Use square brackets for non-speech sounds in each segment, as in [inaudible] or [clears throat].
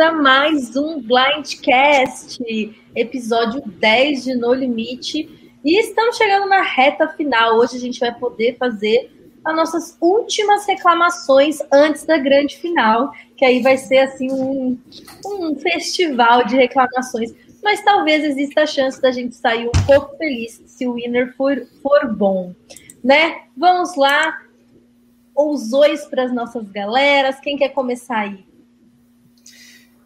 a mais um Blindcast, episódio 10 de No Limite. E estamos chegando na reta final. Hoje a gente vai poder fazer as nossas últimas reclamações antes da grande final, que aí vai ser assim um, um festival de reclamações. Mas talvez exista a chance da gente sair um pouco feliz se o winner for, for bom, né? Vamos lá, os para as nossas galeras. Quem quer começar aí?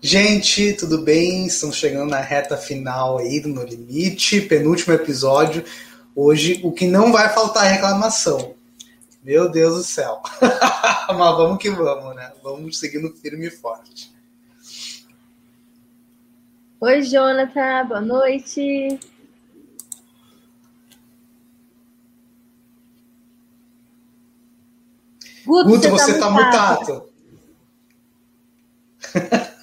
Gente, tudo bem? Estamos chegando na reta final aí do No Limite, penúltimo episódio. Hoje, o que não vai faltar é reclamação. Meu Deus do céu. [laughs] Mas vamos que vamos, né? Vamos seguindo firme e forte. Oi, Jonathan, boa noite. Guto, Guto você, está tá mutado. Ele não [laughs]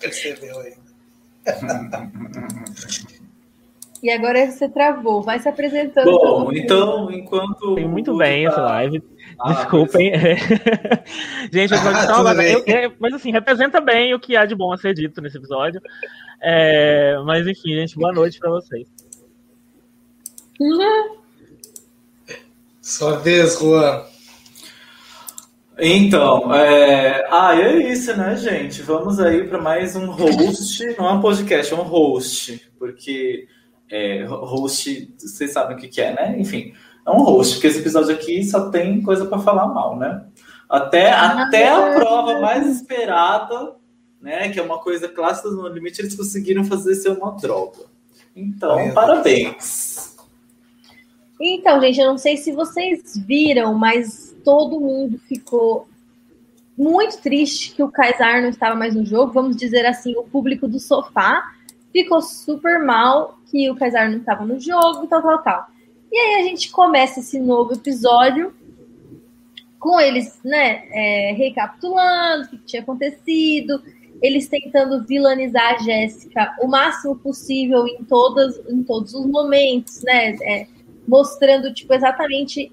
percebeu ainda. [laughs] E agora você travou, vai se apresentando. Bom, então, enquanto. Tem muito bem tá... essa live. Ah, Desculpem. [laughs] Gente, ah, [laughs] eu, eu, mas assim, representa bem o que há de bom a ser dito nesse episódio. É, mas enfim, gente, boa noite para vocês. Sua vez, Juan. Então, é... ah, é isso, né, gente? Vamos aí para mais um host, não é um podcast, é um host, porque é, host, vocês sabem o que, que é, né? Enfim, é um host, porque esse episódio aqui só tem coisa para falar mal, né? Até, ah, até a prova mais esperada, né? Que é uma coisa clássica do No Limite, eles conseguiram fazer ser uma droga. Então, parabéns. Então, gente, eu não sei se vocês viram, mas todo mundo ficou muito triste que o Kaysar não estava mais no jogo. Vamos dizer assim, o público do sofá ficou super mal que o Kaysar não estava no jogo, tal, tal, tal. E aí a gente começa esse novo episódio com eles, né, é, recapitulando o que tinha acontecido, eles tentando vilanizar a Jéssica o máximo possível em todas, em todos os momentos, né, é, mostrando tipo exatamente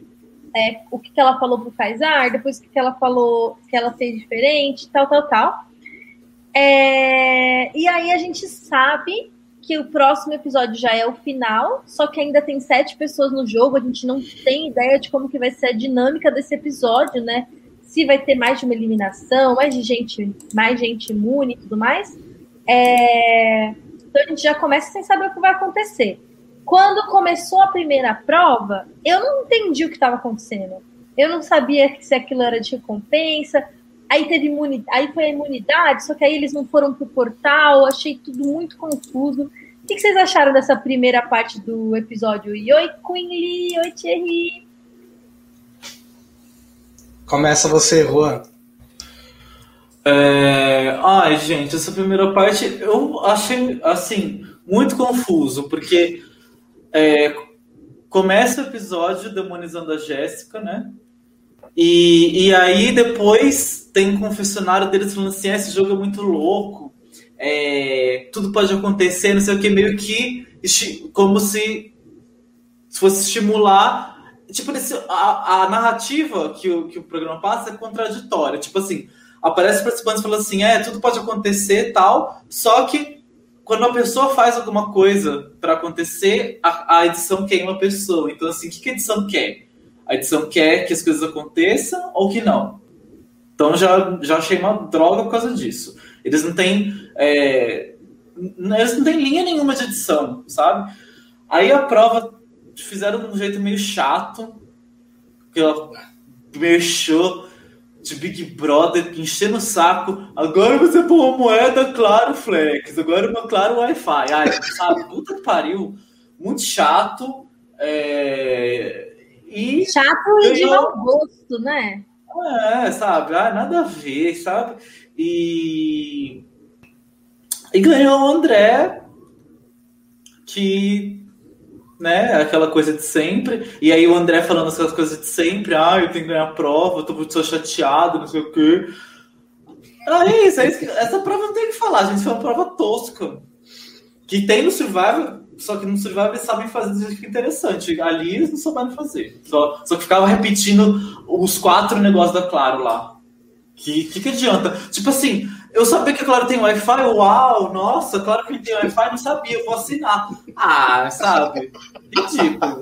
é, o que, que ela falou pro Kaysar, depois o que, que ela falou que ela fez diferente, tal, tal, tal. É, e aí a gente sabe que o próximo episódio já é o final, só que ainda tem sete pessoas no jogo, a gente não tem ideia de como que vai ser a dinâmica desse episódio, né? Se vai ter mais de uma eliminação, mais de gente, mais gente imune e tudo mais. É, então a gente já começa sem saber o que vai acontecer. Quando começou a primeira prova, eu não entendi o que estava acontecendo. Eu não sabia se aquilo era de recompensa. Aí teve imunidade, aí foi a imunidade, só que aí eles não foram pro portal. Achei tudo muito confuso. O que vocês acharam dessa primeira parte do episódio? E oi, Queen Lee, oi, Thierry. Começa você, Juan. É... Ai, gente, essa primeira parte eu achei assim muito confuso, porque é, começa o episódio demonizando a Jéssica, né? E, e aí depois tem um confessionário deles falando assim: ah, esse jogo é muito louco, é, tudo pode acontecer, não sei o que, meio que como se fosse estimular. Tipo, a, a narrativa que o, que o programa passa é contraditória. Tipo assim, aparece participantes falando assim: é, tudo pode acontecer tal, só que quando uma pessoa faz alguma coisa para acontecer, a, a, edição quer uma pessoa. Então, assim, o que, que a edição quer? A edição quer que as coisas aconteçam ou que não. Então, já, já achei uma droga por causa disso. Eles não têm. É, eles não têm linha nenhuma de edição, sabe? Aí a prova fizeram de um jeito meio chato, que ela mexeu de Big Brother enchendo o saco. Agora você põe uma moeda, claro, Flex. Agora uma claro Wi-Fi. Ai, sabe? Puta que pariu. Muito chato. É... E chato e de mau gosto, né? É, sabe? Ah, nada a ver, sabe? E. E ganhou o André, que né? Aquela coisa de sempre. E aí o André falando aquelas coisas de sempre. Ah, eu tenho que ganhar a prova, eu tô muito chateado, não sei o quê. Ah, é isso, é isso. Essa prova não tem o que falar, gente. Foi uma prova tosca. Que tem no Survivor, só que no Survivor eles sabem fazer de jeito interessante. Ali eles não souberam fazer. Só, só que ficava repetindo os quatro negócios da Claro lá. Que, que, que adianta? Tipo assim, eu sabia que a Clara tem Wi-Fi, uau, nossa, claro que tem Wi-Fi, não sabia, eu vou assinar. Ah, sabe? Ridículo.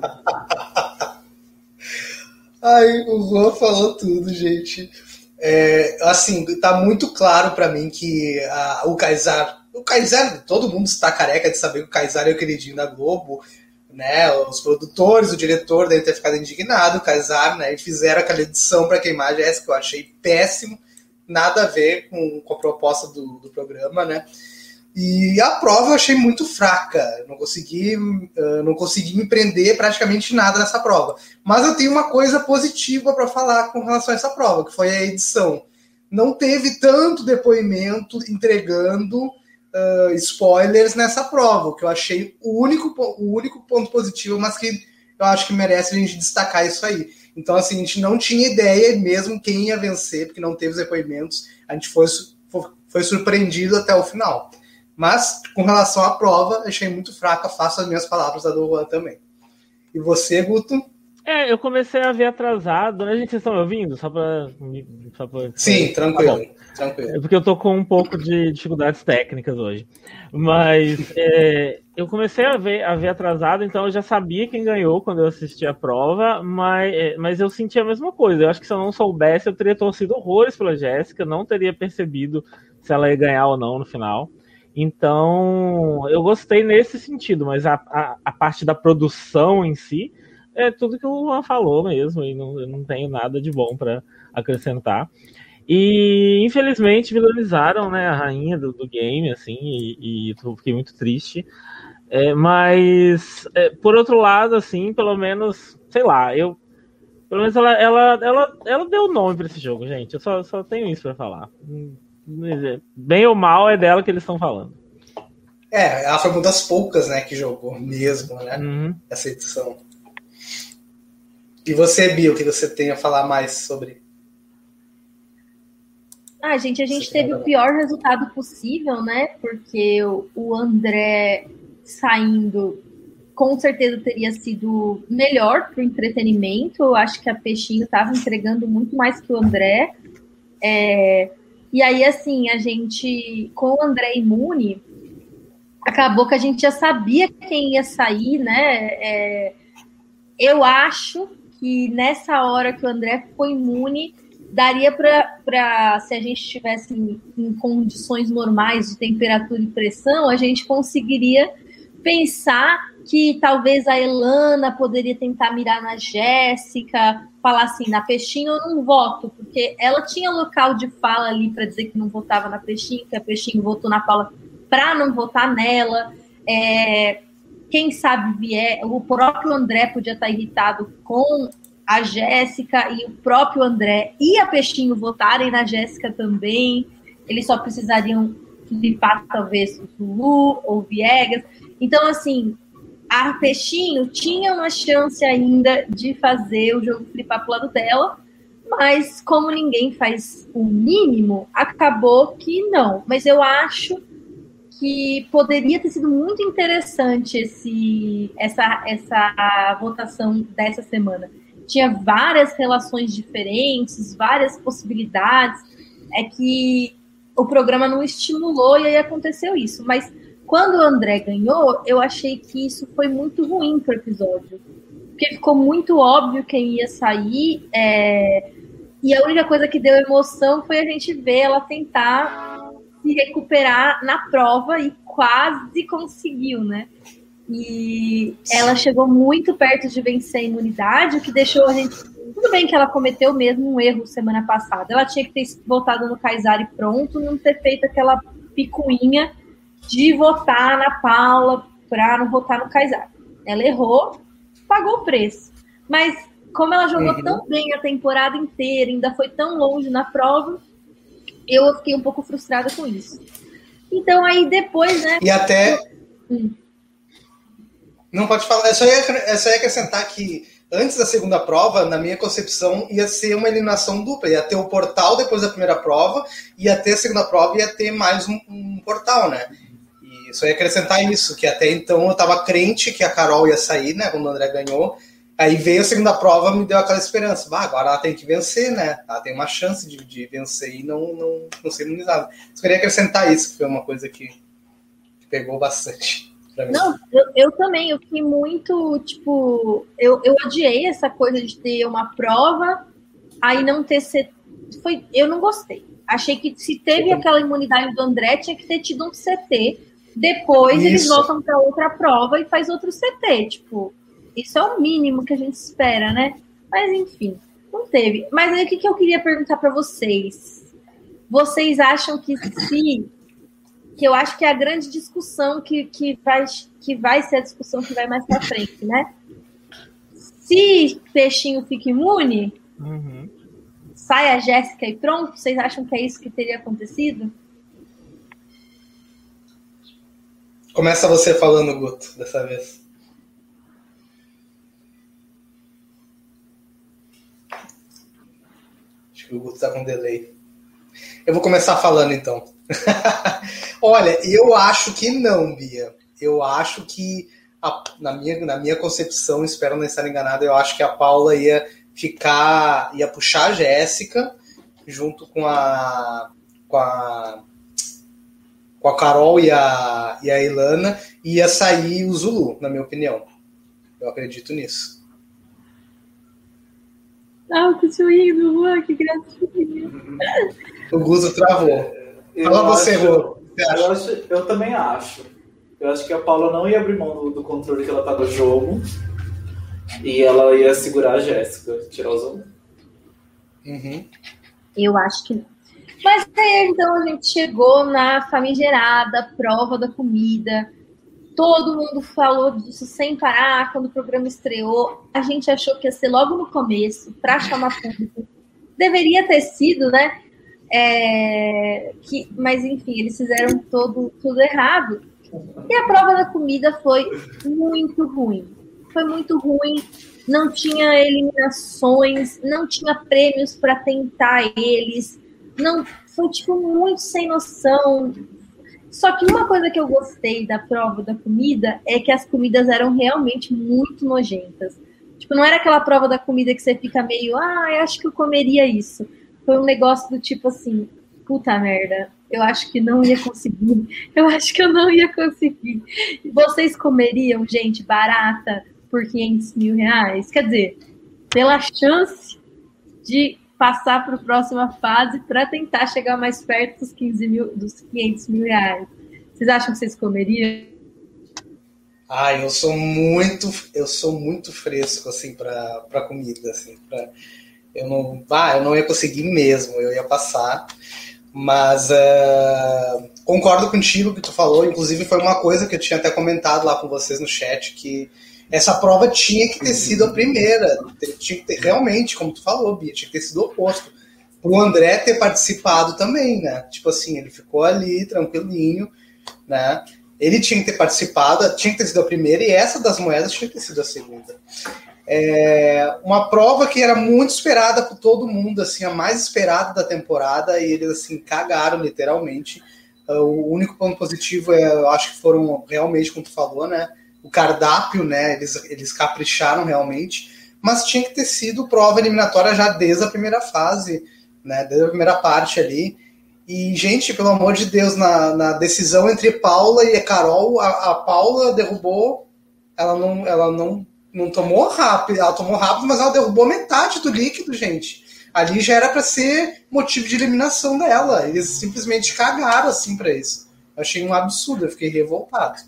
Ai, o Juan falou tudo, gente. É, assim, tá muito claro para mim que a, o Kaysar. O Kaysar, todo mundo está careca de saber que o Kaysar é o queridinho da Globo, né? Os produtores, o diretor devem ter ficado indignado, o Kaysar, né? E fizeram aquela edição para queimar a Jéssica, eu achei péssimo nada a ver com, com a proposta do, do programa, né? E a prova eu achei muito fraca. não consegui, uh, não consegui me prender praticamente nada nessa prova. Mas eu tenho uma coisa positiva para falar com relação a essa prova, que foi a edição. Não teve tanto depoimento entregando uh, spoilers nessa prova, que eu achei o único, o único ponto positivo, mas que eu acho que merece a gente destacar isso aí. Então, assim, a gente não tinha ideia mesmo quem ia vencer, porque não teve os depoimentos. A gente foi, foi surpreendido até o final. Mas, com relação à prova, achei muito fraca. Faço as minhas palavras da do Juan também. E você, Guto? É, eu comecei a ver atrasado, né, gente? Vocês estão me ouvindo? Só pra. Só pra... Sim, tranquilo. Tá tranquilo. É porque eu tô com um pouco de dificuldades técnicas hoje. Mas [laughs] é, eu comecei a ver, a ver atrasado, então eu já sabia quem ganhou quando eu assisti a prova, mas, é, mas eu senti a mesma coisa. Eu acho que se eu não soubesse, eu teria torcido horrores pela Jéssica, não teria percebido se ela ia ganhar ou não no final. Então, eu gostei nesse sentido, mas a, a, a parte da produção em si é tudo que o Luan falou mesmo, e não, eu não tenho nada de bom para acrescentar. E infelizmente vilanizaram né, a rainha do, do game, assim, e, e fiquei muito triste. É, mas, é, por outro lado, assim, pelo menos, sei lá, eu. Pelo menos ela, ela, ela, ela deu nome para esse jogo, gente. Eu só, só tenho isso para falar. Bem ou mal é dela que eles estão falando. É, ela foi uma das poucas, né, que jogou mesmo, né? Uhum. Essa edição. E você, Bia, o que você tem a falar mais sobre? Ah, gente, a gente teve o pior resultado possível, né? Porque o André saindo com certeza teria sido melhor para o entretenimento. Eu acho que a Peixinho estava entregando muito mais que o André. É, e aí, assim, a gente, com o André imune, acabou que a gente já sabia quem ia sair, né? É, eu acho que nessa hora que o André foi imune, daria para, se a gente estivesse em, em, condições normais de temperatura e pressão, a gente conseguiria pensar que talvez a Elana poderia tentar mirar na Jéssica, falar assim, na Peixinho eu não voto, porque ela tinha local de fala ali para dizer que não votava na Peixinho, que a Peixinho votou na Paula para não votar nela. É, quem sabe vier, o próprio André podia estar irritado com a Jéssica e o próprio André e a Peixinho votarem na Jéssica também. Eles só precisariam flipar talvez o Zulu ou Viegas. Então, assim, a Peixinho tinha uma chance ainda de fazer o jogo flipar pro lado dela, mas como ninguém faz o mínimo, acabou que não. Mas eu acho que poderia ter sido muito interessante esse, essa, essa votação dessa semana. Tinha várias relações diferentes, várias possibilidades. É que o programa não estimulou e aí aconteceu isso. Mas quando o André ganhou, eu achei que isso foi muito ruim para o episódio. Porque ficou muito óbvio quem ia sair. É... E a única coisa que deu emoção foi a gente ver ela tentar se recuperar na prova e quase conseguiu, né? E ela chegou muito perto de vencer a imunidade, o que deixou a gente. Tudo bem que ela cometeu mesmo um erro semana passada. Ela tinha que ter voltado no Kaysar e pronto, não ter feito aquela picuinha de votar na Paula para não votar no Kaysar. Ela errou, pagou o preço. Mas como ela jogou uhum. tão bem a temporada inteira, ainda foi tão longe na prova, eu fiquei um pouco frustrada com isso. Então aí depois, né? E até. Hum. Não pode falar. É só, ia, é só ia acrescentar que antes da segunda prova, na minha concepção, ia ser uma eliminação dupla. Ia ter o portal depois da primeira prova, ia ter a segunda prova, ia ter mais um, um portal, né? E só ia acrescentar isso, que até então eu estava crente que a Carol ia sair, né? Quando o André ganhou. Aí veio a segunda prova, me deu aquela esperança. Bah, agora ela tem que vencer, né? Ela tem uma chance de, de vencer e não, não, não ser imunizada. Só queria acrescentar isso, que foi uma coisa que pegou bastante. Não, eu, eu, também, eu fiquei muito, tipo, eu, eu odiei essa coisa de ter uma prova, aí não ter ser. Foi, eu não gostei. Achei que se teve aquela imunidade do André, tinha que ter tido um CT. Depois Isso. eles voltam para outra prova e faz outro CT. Tipo, isso é o mínimo que a gente espera, né? Mas enfim, não teve. Mas aí o que, que eu queria perguntar para vocês? Vocês acham que se que eu acho que é a grande discussão que, que, vai, que vai ser a discussão que vai mais para frente, né? Se peixinho fica imune, uhum. sai a Jéssica e pronto? Vocês acham que é isso que teria acontecido? Começa você falando, Guto, dessa vez. Acho que o Guto tá com delay. Eu vou começar falando então. [laughs] Olha, eu acho que não, Bia. Eu acho que, a, na, minha, na minha concepção, espero não estar enganado, eu acho que a Paula ia ficar, ia puxar a Jéssica junto com a, com a com a Carol e a, e a Ilana, e ia sair o Zulu, na minha opinião. Eu acredito nisso. Ah, que sorrindo, que gracinha. O Guzo travou. Eu Fala você, Rô. Eu, acho, eu também acho. Eu acho que a Paula não ia abrir mão do, do controle que ela tá no jogo. E ela ia segurar a Jéssica, tirar o zoom. Uhum. Eu acho que não. Mas aí, então, a gente chegou na famigerada prova da comida. Todo mundo falou disso sem parar quando o programa estreou. A gente achou que ia ser logo no começo, para chamar público. Deveria ter sido, né? É, que, mas enfim, eles fizeram todo, tudo errado. E a prova da comida foi muito ruim. Foi muito ruim. Não tinha eliminações, não tinha prêmios para tentar eles. Não foi tipo muito sem noção. Só que uma coisa que eu gostei da prova da comida é que as comidas eram realmente muito nojentas. Tipo, não era aquela prova da comida que você fica meio, ah, eu acho que eu comeria isso foi um negócio do tipo assim, puta merda, eu acho que não ia conseguir, [laughs] eu acho que eu não ia conseguir. Vocês comeriam, gente, barata por 500 mil reais? Quer dizer, pela chance de passar para a próxima fase para tentar chegar mais perto dos 15 mil, dos 500 mil reais. Vocês acham que vocês comeriam? Ah, eu sou muito, eu sou muito fresco assim para comida, assim, eu não, ah, eu não ia conseguir mesmo, eu ia passar. Mas uh, concordo contigo que tu falou, inclusive foi uma coisa que eu tinha até comentado lá com vocês no chat, que essa prova tinha que ter sido a primeira. Tinha que ter, realmente, como tu falou, Bia, tinha que ter sido o oposto. Pro André ter participado também, né? Tipo assim, ele ficou ali, tranquilinho, né? Ele tinha que ter participado, tinha que ter sido a primeira, e essa das moedas tinha que ter sido a segunda. É uma prova que era muito esperada por todo mundo, assim, a mais esperada da temporada, e eles assim cagaram literalmente. Uh, o único ponto positivo é, eu acho que foram realmente, como tu falou, né? O cardápio, né? Eles, eles capricharam realmente, mas tinha que ter sido prova eliminatória já desde a primeira fase, né? Desde a primeira parte ali. E, gente, pelo amor de Deus, na, na decisão entre Paula e Carol, a, a Paula derrubou, ela não, ela não não tomou rápido, ela tomou rápido, mas ela derrubou metade do líquido, gente. Ali já era para ser motivo de eliminação dela. Eles simplesmente cagaram assim para isso. Eu achei um absurdo, eu fiquei revoltado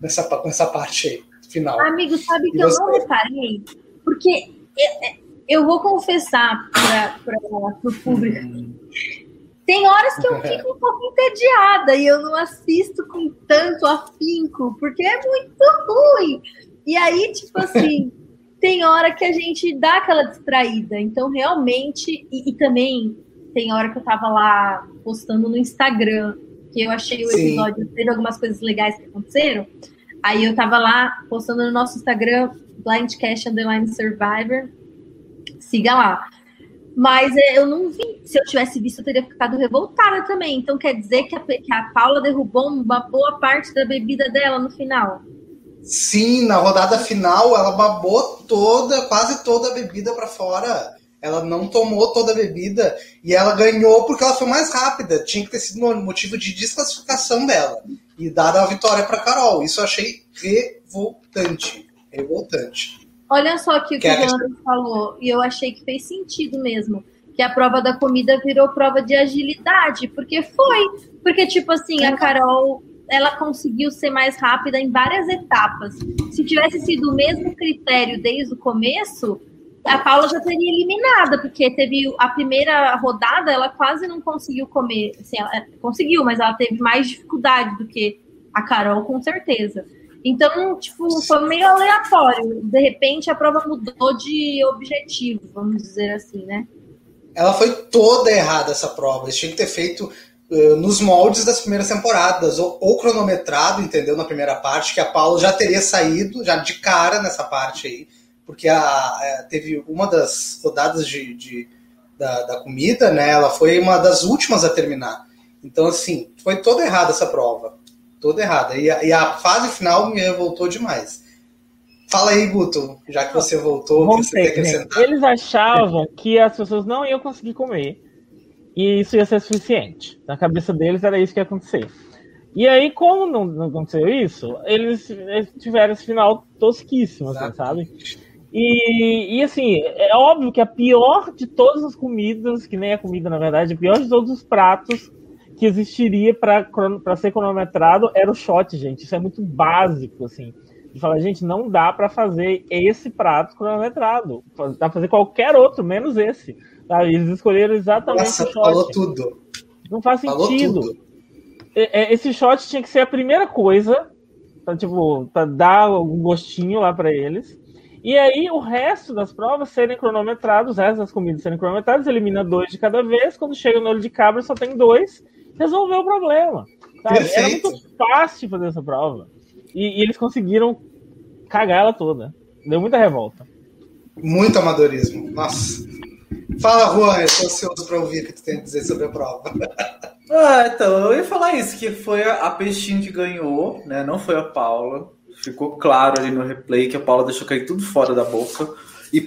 nessa, com essa parte aí, final. Amigo, sabe que eu não reparei? Porque eu, eu vou confessar para o público. Tem horas que eu [laughs] fico um pouco entediada e eu não assisto com tanto afinco, porque é muito ruim. E aí, tipo assim, tem hora que a gente dá aquela distraída. Então, realmente, e, e, também tem hora que eu tava lá postando no Instagram, que eu achei o episódio, Sim. teve algumas coisas legais que aconteceram. Aí eu tava lá postando no nosso Instagram, Blindcast Underline Survivor. Siga lá. Mas é, eu não vi. Se eu tivesse visto, eu teria ficado revoltada também. Então quer dizer que a, que a Paula derrubou uma boa parte da bebida dela no final. Sim, na rodada final ela babou toda, quase toda a bebida para fora. Ela não tomou toda a bebida e ela ganhou porque ela foi mais rápida. Tinha que ter sido motivo de desclassificação dela e dada a vitória para Carol. Isso eu achei revoltante. Revoltante. Olha só aqui o que, que o Leandro falou, e eu achei que fez sentido mesmo. Que a prova da comida virou prova de agilidade, porque foi. Porque, tipo assim, a Carol ela conseguiu ser mais rápida em várias etapas. Se tivesse sido o mesmo critério desde o começo, a Paula já teria eliminada, porque teve a primeira rodada, ela quase não conseguiu comer. Assim, ela conseguiu, mas ela teve mais dificuldade do que a Carol, com certeza. Então, tipo, foi meio aleatório. De repente, a prova mudou de objetivo, vamos dizer assim, né? Ela foi toda errada essa prova. Eles tinham que ter feito nos moldes das primeiras temporadas, ou, ou, cronometrado, entendeu? Na primeira parte, que a Paula já teria saído, já de cara nessa parte aí porque a, a, é, teve uma das rodadas de, de da, da, comida, né? Ela foi uma das últimas a terminar. Então, assim, foi toda errada essa prova. Toda errada. E a, e a fase final me revoltou demais. Fala aí, Guto, já que você voltou, Bom, você Eles achavam que as pessoas não iam conseguir comer. E isso ia ser suficiente. Na cabeça deles era isso que ia acontecer. E aí, como não, não aconteceu isso, eles, eles tiveram esse final tosquíssimo, assim, sabe? E, e, assim, é óbvio que a pior de todas as comidas, que nem a comida na verdade, a pior de todos os pratos que existiria para ser cronometrado era o shot, gente. Isso é muito básico, assim. De falar, gente, não dá para fazer esse prato cronometrado. Dá pra fazer qualquer outro, menos esse. Sabe? Eles escolheram exatamente Nossa, o shot. Falou tudo. Não faz sentido. É, esse shot tinha que ser a primeira coisa, pra, tipo, pra dar um gostinho lá para eles. E aí o resto das provas serem cronometrados, o resto das comidas serem cronometradas, elimina dois de cada vez. Quando chega no olho de cabra, só tem dois. Resolveu o problema. Era muito fácil fazer essa prova. E, e, eles conseguiram cagar ela toda. Deu muita revolta. Muito amadorismo. Nossa. Fala, Juan, estou ansioso para ouvir o que tu tem a dizer sobre a prova. [laughs] ah, então, eu ia falar isso, que foi a Peixinho que ganhou, né? Não foi a Paula. Ficou claro ali no replay que a Paula deixou cair tudo fora da boca. E,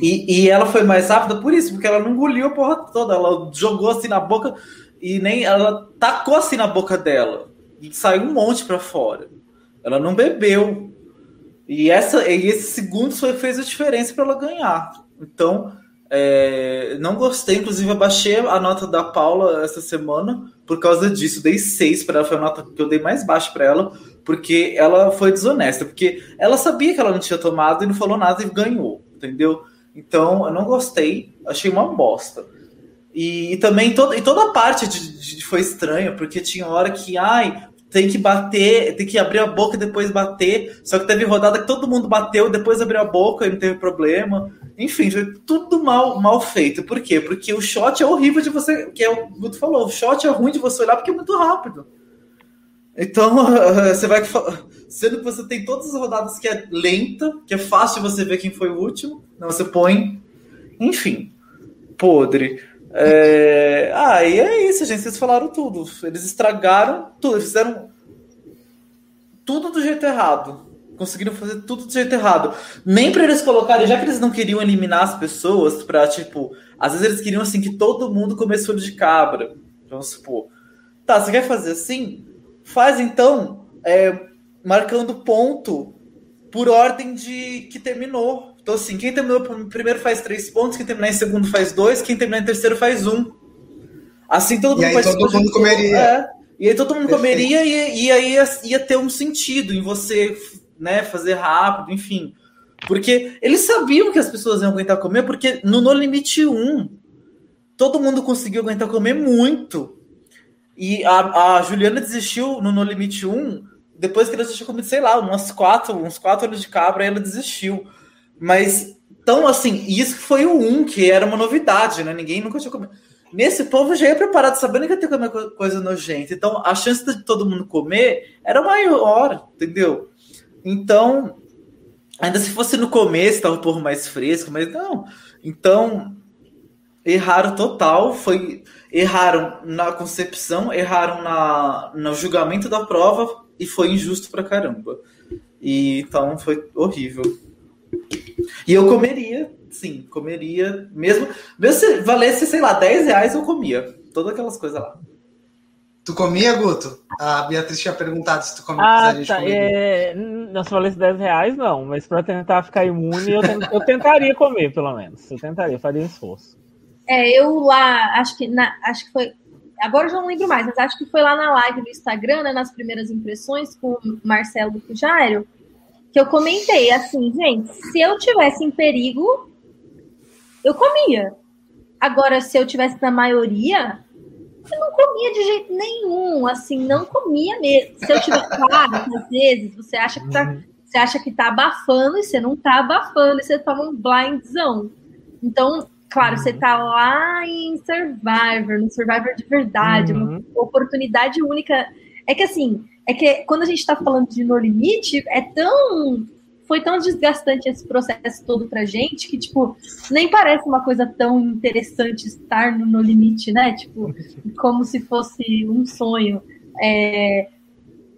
e, e, ela foi mais rápida por isso, porque ela não engoliu a porra toda. Ela jogou assim na boca e nem. Ela tacou assim na boca dela. E saiu um monte para fora. Ela não bebeu. E, essa, e esse segundo foi, fez a diferença para ela ganhar. Então, é, não gostei, inclusive abaixei a nota da Paula essa semana por causa disso. Dei seis para ela, foi a nota que eu dei mais baixa para ela, porque ela foi desonesta, porque ela sabia que ela não tinha tomado e não falou nada e ganhou, entendeu? Então eu não gostei, achei uma bosta. E, e também toda, e toda a parte de, de, foi estranha, porque tinha hora que, ai, tem que bater, tem que abrir a boca e depois bater. Só que teve rodada que todo mundo bateu, depois abriu a boca e não teve problema. Enfim, foi tudo mal, mal feito. Por quê? Porque o shot é horrível de você. Que é o Guto falou, o shot é ruim de você olhar porque é muito rápido. Então, [laughs] você vai. Sendo que você tem todas as rodadas que é lenta, que é fácil você ver quem foi o último. Não, você põe. Enfim, podre. É... Ah, e é isso, gente. Vocês falaram tudo. Eles estragaram tudo. Eles fizeram tudo do jeito errado. Conseguiram fazer tudo do jeito errado. Nem para eles colocarem, já que eles não queriam eliminar as pessoas, pra, tipo, às vezes eles queriam assim que todo mundo comesse olho de cabra. Vamos supor. Tá, você quer fazer assim? Faz então é, marcando ponto por ordem de que terminou. Então, assim, quem terminou primeiro faz três pontos, quem terminar em segundo faz dois, quem terminar em terceiro faz um. Assim todo mundo, e aí todo mundo comeria. É, e aí todo mundo Perfeito. comeria e, e aí ia, ia, ter um sentido em você né, fazer rápido, enfim. Porque eles sabiam que as pessoas iam aguentar comer, porque no No Limite 1, todo mundo conseguiu aguentar comer muito. E a, a Juliana desistiu no No Limite 1, depois que ela tinha comido, sei lá, umas quatro, uns quatro olhos de cabra, ela desistiu. Mas, então, assim, isso foi o 1, que era uma novidade, né? Ninguém nunca tinha comido. Nesse povo já ia preparado, sabendo que ia ter comer coisa nojenta. Então, a chance de todo mundo comer era maior, entendeu? Então, ainda se fosse no começo, tava um pouco mais fresco, mas não. Então, erraram total, foi erraram na concepção, erraram na, no julgamento da prova e foi injusto pra caramba. E então foi horrível. E eu comeria, sim, comeria. Mesmo, mesmo se valesse, sei lá, 10 reais, eu comia. Todas aquelas coisas lá. Tu comia, Guto? A Beatriz tinha perguntado se tu comia. Ah, tá. É... Não, se valesse 10 reais, não. Mas para tentar ficar imune, eu, tent... eu tentaria comer, pelo menos. Eu tentaria, faria um esforço. É, eu lá, acho que, na, acho que foi. Agora eu já não lembro mais, mas acho que foi lá na live do Instagram, né, nas primeiras impressões, com o Marcelo Pujairo, que eu comentei assim, gente, se eu tivesse em perigo, eu comia. Agora, se eu tivesse na maioria, eu não comia de jeito nenhum, assim, não comia mesmo. Se eu tiver, [laughs] claro, às vezes você acha que tá, uhum. você acha que tá abafando e você não tá abafando, e você toma um blindzão. Então, claro, você tá lá em Survivor, no Survivor de verdade, uhum. uma oportunidade única. É que assim, é que quando a gente tá falando de No Limite, é tão foi tão desgastante esse processo todo pra gente que, tipo, nem parece uma coisa tão interessante estar no, no limite, né? Tipo, como se fosse um sonho. É,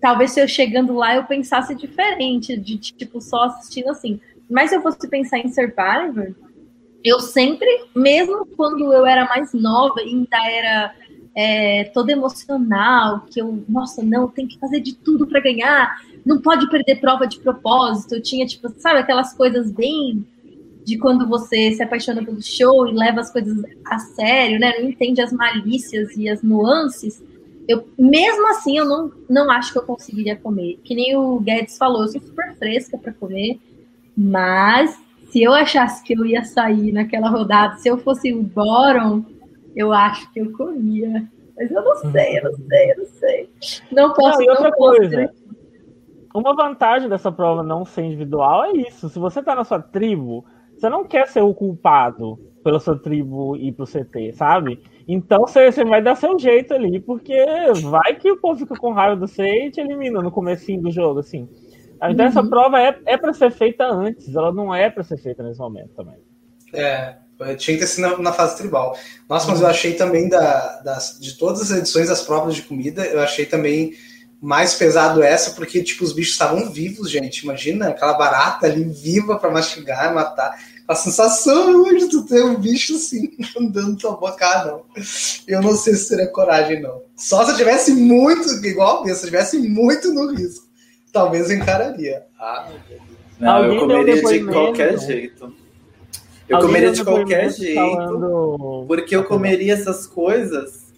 talvez se eu chegando lá eu pensasse diferente, de tipo, só assistindo assim. Mas se eu fosse pensar em Survivor, eu sempre, mesmo quando eu era mais nova, ainda era é, toda emocional, que eu, nossa, não, tem que fazer de tudo para ganhar, não pode perder prova de propósito. Eu tinha, tipo, sabe, aquelas coisas bem de quando você se apaixona pelo show e leva as coisas a sério, né? Não entende as malícias e as nuances. Eu, mesmo assim, eu não, não acho que eu conseguiria comer. Que nem o Guedes falou, eu sou super fresca para comer, mas se eu achasse que eu ia sair naquela rodada, se eu fosse o Boron, eu acho que eu comia. Mas eu não sei, eu não sei, eu não sei. Não posso. Não, e outra coisa, uma vantagem dessa prova não ser individual é isso. Se você tá na sua tribo, você não quer ser o culpado pela sua tribo ir pro CT, sabe? Então você, você vai dar seu jeito ali, porque vai que o povo fica com raiva do você e te elimina no comecinho do jogo, assim. Então uhum. essa prova é, é para ser feita antes, ela não é para ser feita nesse momento também. É, tinha que ter sido na, na fase tribal. Nossa, mas eu achei também da, das, de todas as edições das provas de comida, eu achei também mais pesado essa, porque, tipo, os bichos estavam vivos, gente. Imagina aquela barata ali viva para mastigar, matar. A sensação de tu ter um bicho assim, [laughs] andando tua boca, ah, não. Eu não sei se teria coragem, não. Só se eu tivesse muito, igual se eu tivesse muito no risco. Talvez eu encararia. Ah, não, eu comeria de qualquer jeito. Eu comeria de qualquer jeito, falando... porque eu comeria essas coisas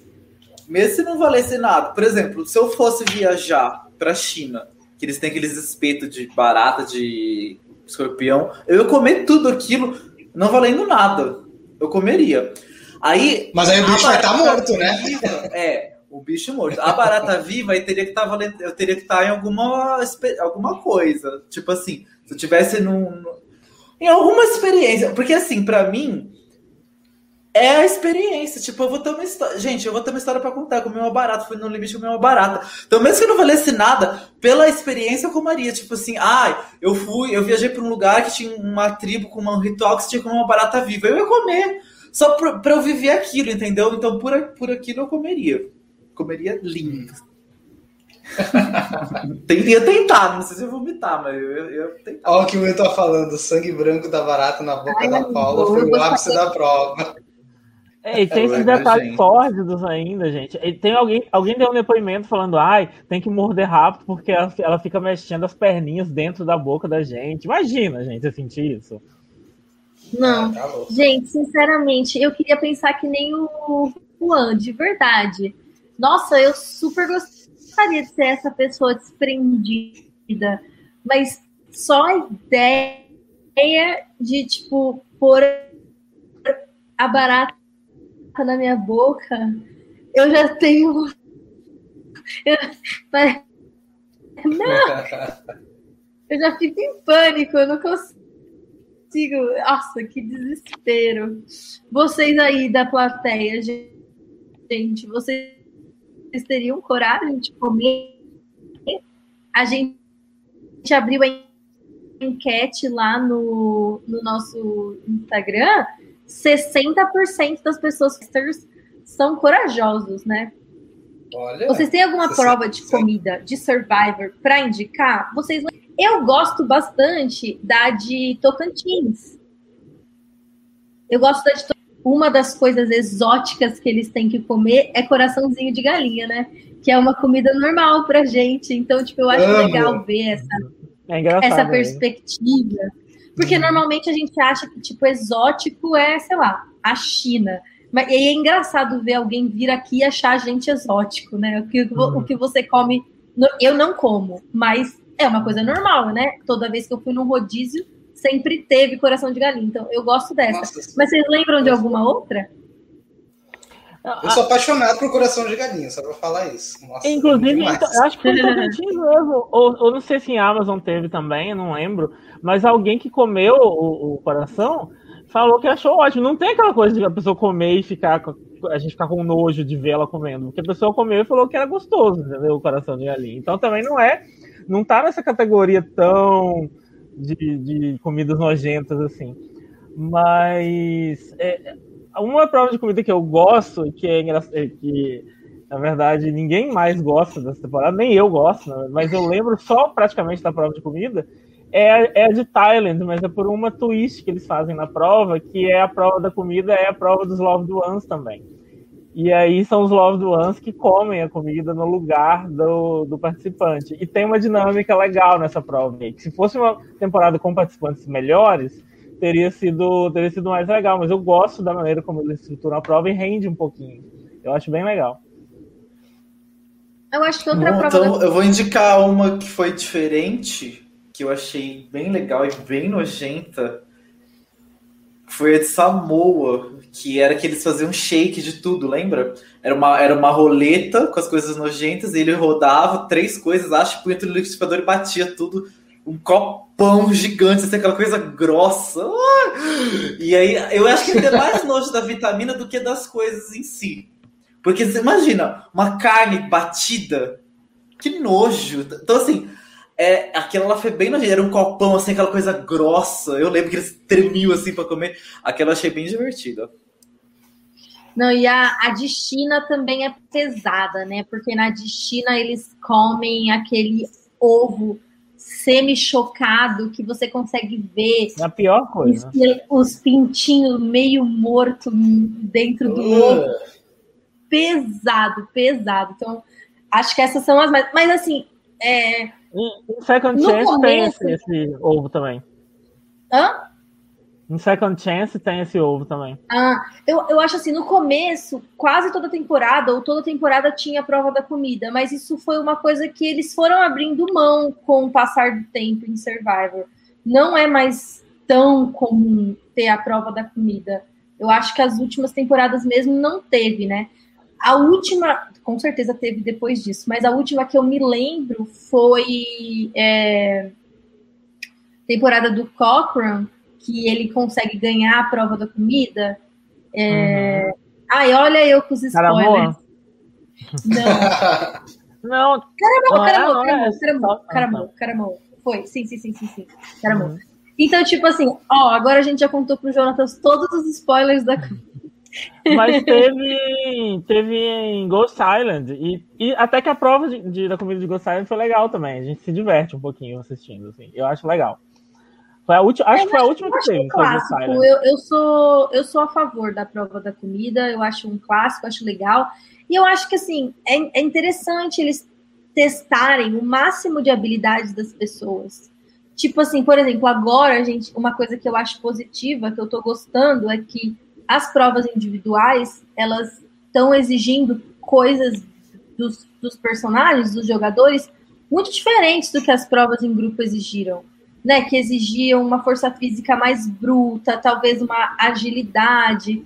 mesmo se não valesse nada. Por exemplo, se eu fosse viajar para China, que eles têm aqueles espetos de barata, de escorpião, eu ia comer tudo aquilo, não valendo nada. Eu comeria. Aí. Mas aí o bicho vai estar tá morto, né? Viva, é, o bicho morto. A barata viva aí teria que estar tá valendo. Eu teria que estar tá em alguma, alguma coisa. Tipo assim, se eu tivesse num. Em alguma experiência. Porque assim, para mim, é a experiência. Tipo, eu vou ter uma história. Gente, eu vou ter uma história para contar. Comi uma barata, fui no limite comi uma barata. Então, mesmo que eu não valesse nada, pela experiência eu comeria. Tipo assim, ai, ah, eu fui, eu viajei para um lugar que tinha uma tribo com um ritual que tinha que comer uma barata viva. Eu ia comer. Só pra, pra eu viver aquilo, entendeu? Então, por, por aquilo eu comeria. Comeria lindo. [laughs] ia tentar, não sei se eu vomitar, mas eu, eu, eu tentar. Olha o que o Will tá falando, sangue branco da barata na boca Ai, da Paula foi o ápice da prova. É, e tem é, esses detalhes sórdidos ainda, gente. E tem alguém, alguém deu um depoimento falando, ai, tem que morder rápido porque ela, ela fica mexendo as perninhas dentro da boca da gente. Imagina, gente, eu sentir isso. Não, tá gente, sinceramente, eu queria pensar que nem o Juan, de verdade. Nossa, eu super gostaria de ser essa pessoa desprendida, mas só a ideia de, tipo, pôr a barata na minha boca, eu já tenho. [laughs] Eu... [laughs] Não! Eu já fico em pânico, eu não consigo. Nossa, que desespero. Vocês aí da plateia, gente, vocês teriam coragem de comer? A gente abriu a enquete lá no, no nosso Instagram 60% das pessoas são corajosos, né? Olha, Vocês têm alguma 60%. prova de comida de Survivor para indicar? Vocês Eu gosto bastante da de Tocantins. Eu gosto da de Tocantins. Uma das coisas exóticas que eles têm que comer é coraçãozinho de galinha, né? Que é uma comida normal pra gente. Então, tipo, eu acho Amo. legal ver essa, é essa perspectiva. Porque uhum. normalmente a gente acha que, tipo, exótico é, sei lá, a China. Mas e é engraçado ver alguém vir aqui e achar a gente exótico, né? O que, uhum. o que você come. Eu não como, mas é uma coisa normal, né? Toda vez que eu fui num rodízio, sempre teve coração de galinha. Então, eu gosto dessa. Nossa, Mas vocês lembram de alguma outra? Eu sou apaixonado por coração de galinha, só pra falar isso. Nossa, Inclusive, então, eu acho que foi [laughs] mesmo. Ou, ou não sei se em Amazon teve também, não lembro. Mas alguém que comeu o, o, coração falou que achou ótimo. Não tem aquela coisa de a pessoa comer e ficar a gente ficar com nojo de ver ela comendo. Porque a pessoa comeu e falou que era gostoso, entendeu? O coração de galinha. Então também não é não tá nessa categoria tão de, de comidas nojentas assim. Mas é, uma prova de comida que eu gosto, que é engraçado, é que na verdade ninguém mais gosta dessa temporada, nem eu gosto, mas eu lembro só praticamente da prova de comida, é, é a de Thailand, mas é por uma twist que eles fazem na prova, que é a prova da comida, é a prova dos Loved Ones também. E aí são os Loved Ones que comem a comida no lugar do, do participante. E tem uma dinâmica legal nessa prova que se fosse uma temporada com participantes melhores, teria sido, teria sido mais legal. Mas eu gosto da maneira como eles estruturam a prova e rende um pouquinho. Eu acho bem legal. Eu acho que outra Bom, prova. Então, da... eu vou indicar uma que foi diferente, que eu achei bem legal e bem nojenta. Foi a de Samoa, que era que eles faziam shake de tudo, lembra? Era uma, era uma roleta com as coisas nojentas, e ele rodava três coisas, acho, punha no liquidificador e batia tudo. Um copão gigante, assim, aquela coisa grossa. E aí, eu acho que ele tem mais nojo da vitamina do que das coisas em si. Porque você imagina, uma carne batida, que nojo. Então, assim, é, aquela lá foi bem nojenta, era um copão, assim, aquela coisa grossa. Eu lembro que eles tremiam assim para comer. Aquela eu achei bem divertida. Não, e a, a de China também é pesada, né? Porque na de China eles comem aquele ovo semi-chocado que você consegue ver. É a pior coisa. Os, os pintinhos meio morto dentro do uh. ovo. Pesado, pesado. Então, acho que essas são as mais. Mas assim. É... Em Second Chance começo... tem esse, esse ovo também. Hã? No Second Chance tem esse ovo também. Ah, eu, eu acho assim, no começo, quase toda temporada, ou toda temporada tinha a prova da comida, mas isso foi uma coisa que eles foram abrindo mão com o passar do tempo em Survivor. Não é mais tão comum ter a prova da comida. Eu acho que as últimas temporadas mesmo não teve, né? A última, com certeza teve depois disso, mas a última que eu me lembro foi é, temporada do Cochrane, que ele consegue ganhar a prova da comida. É... Uhum. Ai, olha eu com os spoilers. Não. [laughs] não. Caramão, caramão, caramão, caramão, caramão, caramão. Foi, sim, sim, sim, sim, sim. Uhum. Então, tipo assim, ó, agora a gente já contou pro Jonatas todos os spoilers da mas teve, teve em Ghost Island. E, e até que a prova de, de, da comida de Ghost Island foi legal também. A gente se diverte um pouquinho assistindo, assim. Eu acho legal. Foi a última, acho que foi a última que teve. Clássico. Eu, eu, sou, eu sou a favor da prova da comida, eu acho um clássico, acho legal. E eu acho que assim, é, é interessante eles testarem o máximo de habilidades das pessoas. Tipo assim, por exemplo, agora, gente, uma coisa que eu acho positiva, que eu tô gostando, é que as provas individuais, elas estão exigindo coisas dos, dos personagens, dos jogadores, muito diferentes do que as provas em grupo exigiram né, que exigiam uma força física mais bruta, talvez uma agilidade.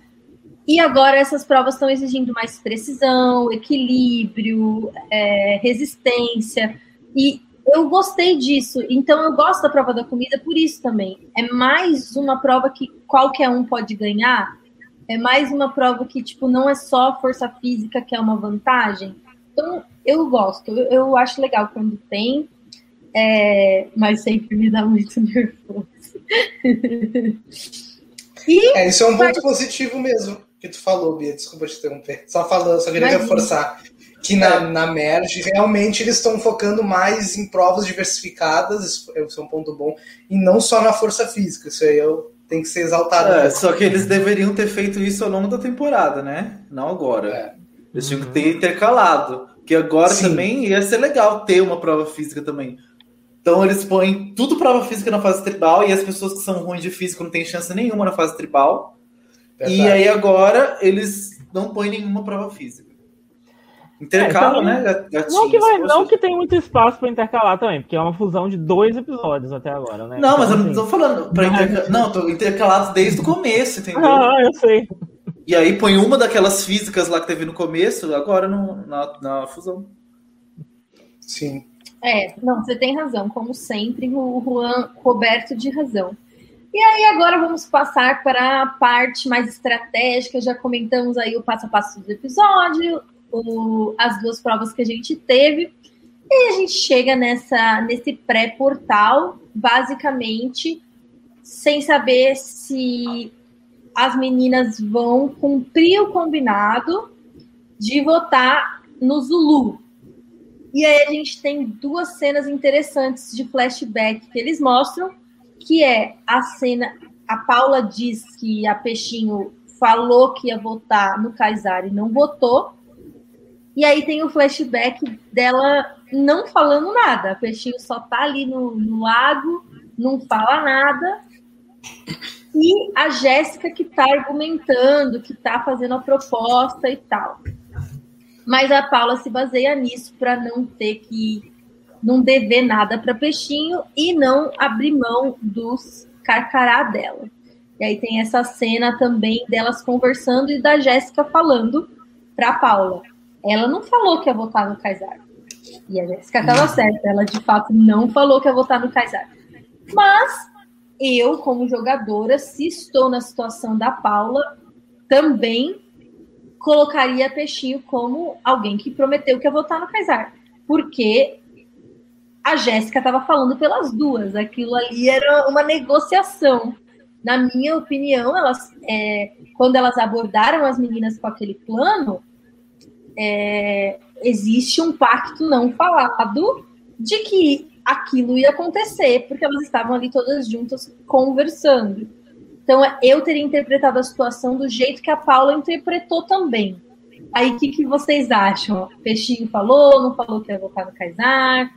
E agora essas provas estão exigindo mais precisão, equilíbrio, é, resistência. E eu gostei disso. Então eu gosto da prova da comida por isso também. É mais uma prova que qualquer um pode ganhar. É mais uma prova que tipo não é só força física que é uma vantagem. Então eu gosto. Eu, eu acho legal quando tem. É, mas sempre me dá muito [laughs] nervoso. e, é, isso é um ponto positivo mesmo que tu falou, Bia. Desculpa te interromper. Só falando, só queria reforçar que na, na Merge realmente eles estão focando mais em provas diversificadas, isso é um ponto bom, e não só na força física. Isso aí eu, tem que ser exaltado. É, só que eles deveriam ter feito isso ao longo da temporada, né? Não agora. É. Eles tinham que ter intercalado. Que agora Sim. também ia ser legal ter uma prova física também. Então eles põem tudo prova física na fase tribal e as pessoas que são ruins de físico não têm chance nenhuma na fase tribal. Verdade. E aí agora eles não põem nenhuma prova física. Intercala, é, né? Gatinhos, não que, vai, não que tem muito espaço para intercalar também, porque é uma fusão de dois episódios até agora, né? Não, então, mas eu não assim, tô falando para intercalar. Não, tô intercalados desde o começo, entendeu? Ah, eu sei. E aí põe uma daquelas físicas lá que teve no começo, agora no, na, na fusão. Sim. É, não, você tem razão, como sempre, o Juan coberto de razão. E aí agora vamos passar para a parte mais estratégica, já comentamos aí o passo a passo do episódio, o, as duas provas que a gente teve. E a gente chega nessa nesse pré-portal, basicamente, sem saber se as meninas vão cumprir o combinado de votar no Zulu. E aí a gente tem duas cenas interessantes de flashback que eles mostram, que é a cena, a Paula diz que a Peixinho falou que ia votar no Kaysar e não votou, e aí tem o flashback dela não falando nada. A Peixinho só tá ali no, no lago, não fala nada. E a Jéssica que tá argumentando, que tá fazendo a proposta e tal. Mas a Paula se baseia nisso para não ter que não dever nada para Peixinho e não abrir mão dos carcará dela. E aí tem essa cena também delas conversando e da Jéssica falando para Paula ela não falou que ia votar no Kaysar. E a Jéssica estava certa, ela de fato não falou que ia votar no Kaysar. Mas eu, como jogadora, se estou na situação da Paula, também colocaria Peixinho como alguém que prometeu que ia votar no Kaysar. Porque a Jéssica estava falando pelas duas. Aquilo ali era uma negociação. Na minha opinião, elas, é, quando elas abordaram as meninas com aquele plano, é, existe um pacto não falado de que aquilo ia acontecer, porque elas estavam ali todas juntas conversando. Então, eu teria interpretado a situação do jeito que a Paula interpretou também. Aí, o que, que vocês acham? Peixinho falou, não falou que ia voltar no Kaysar?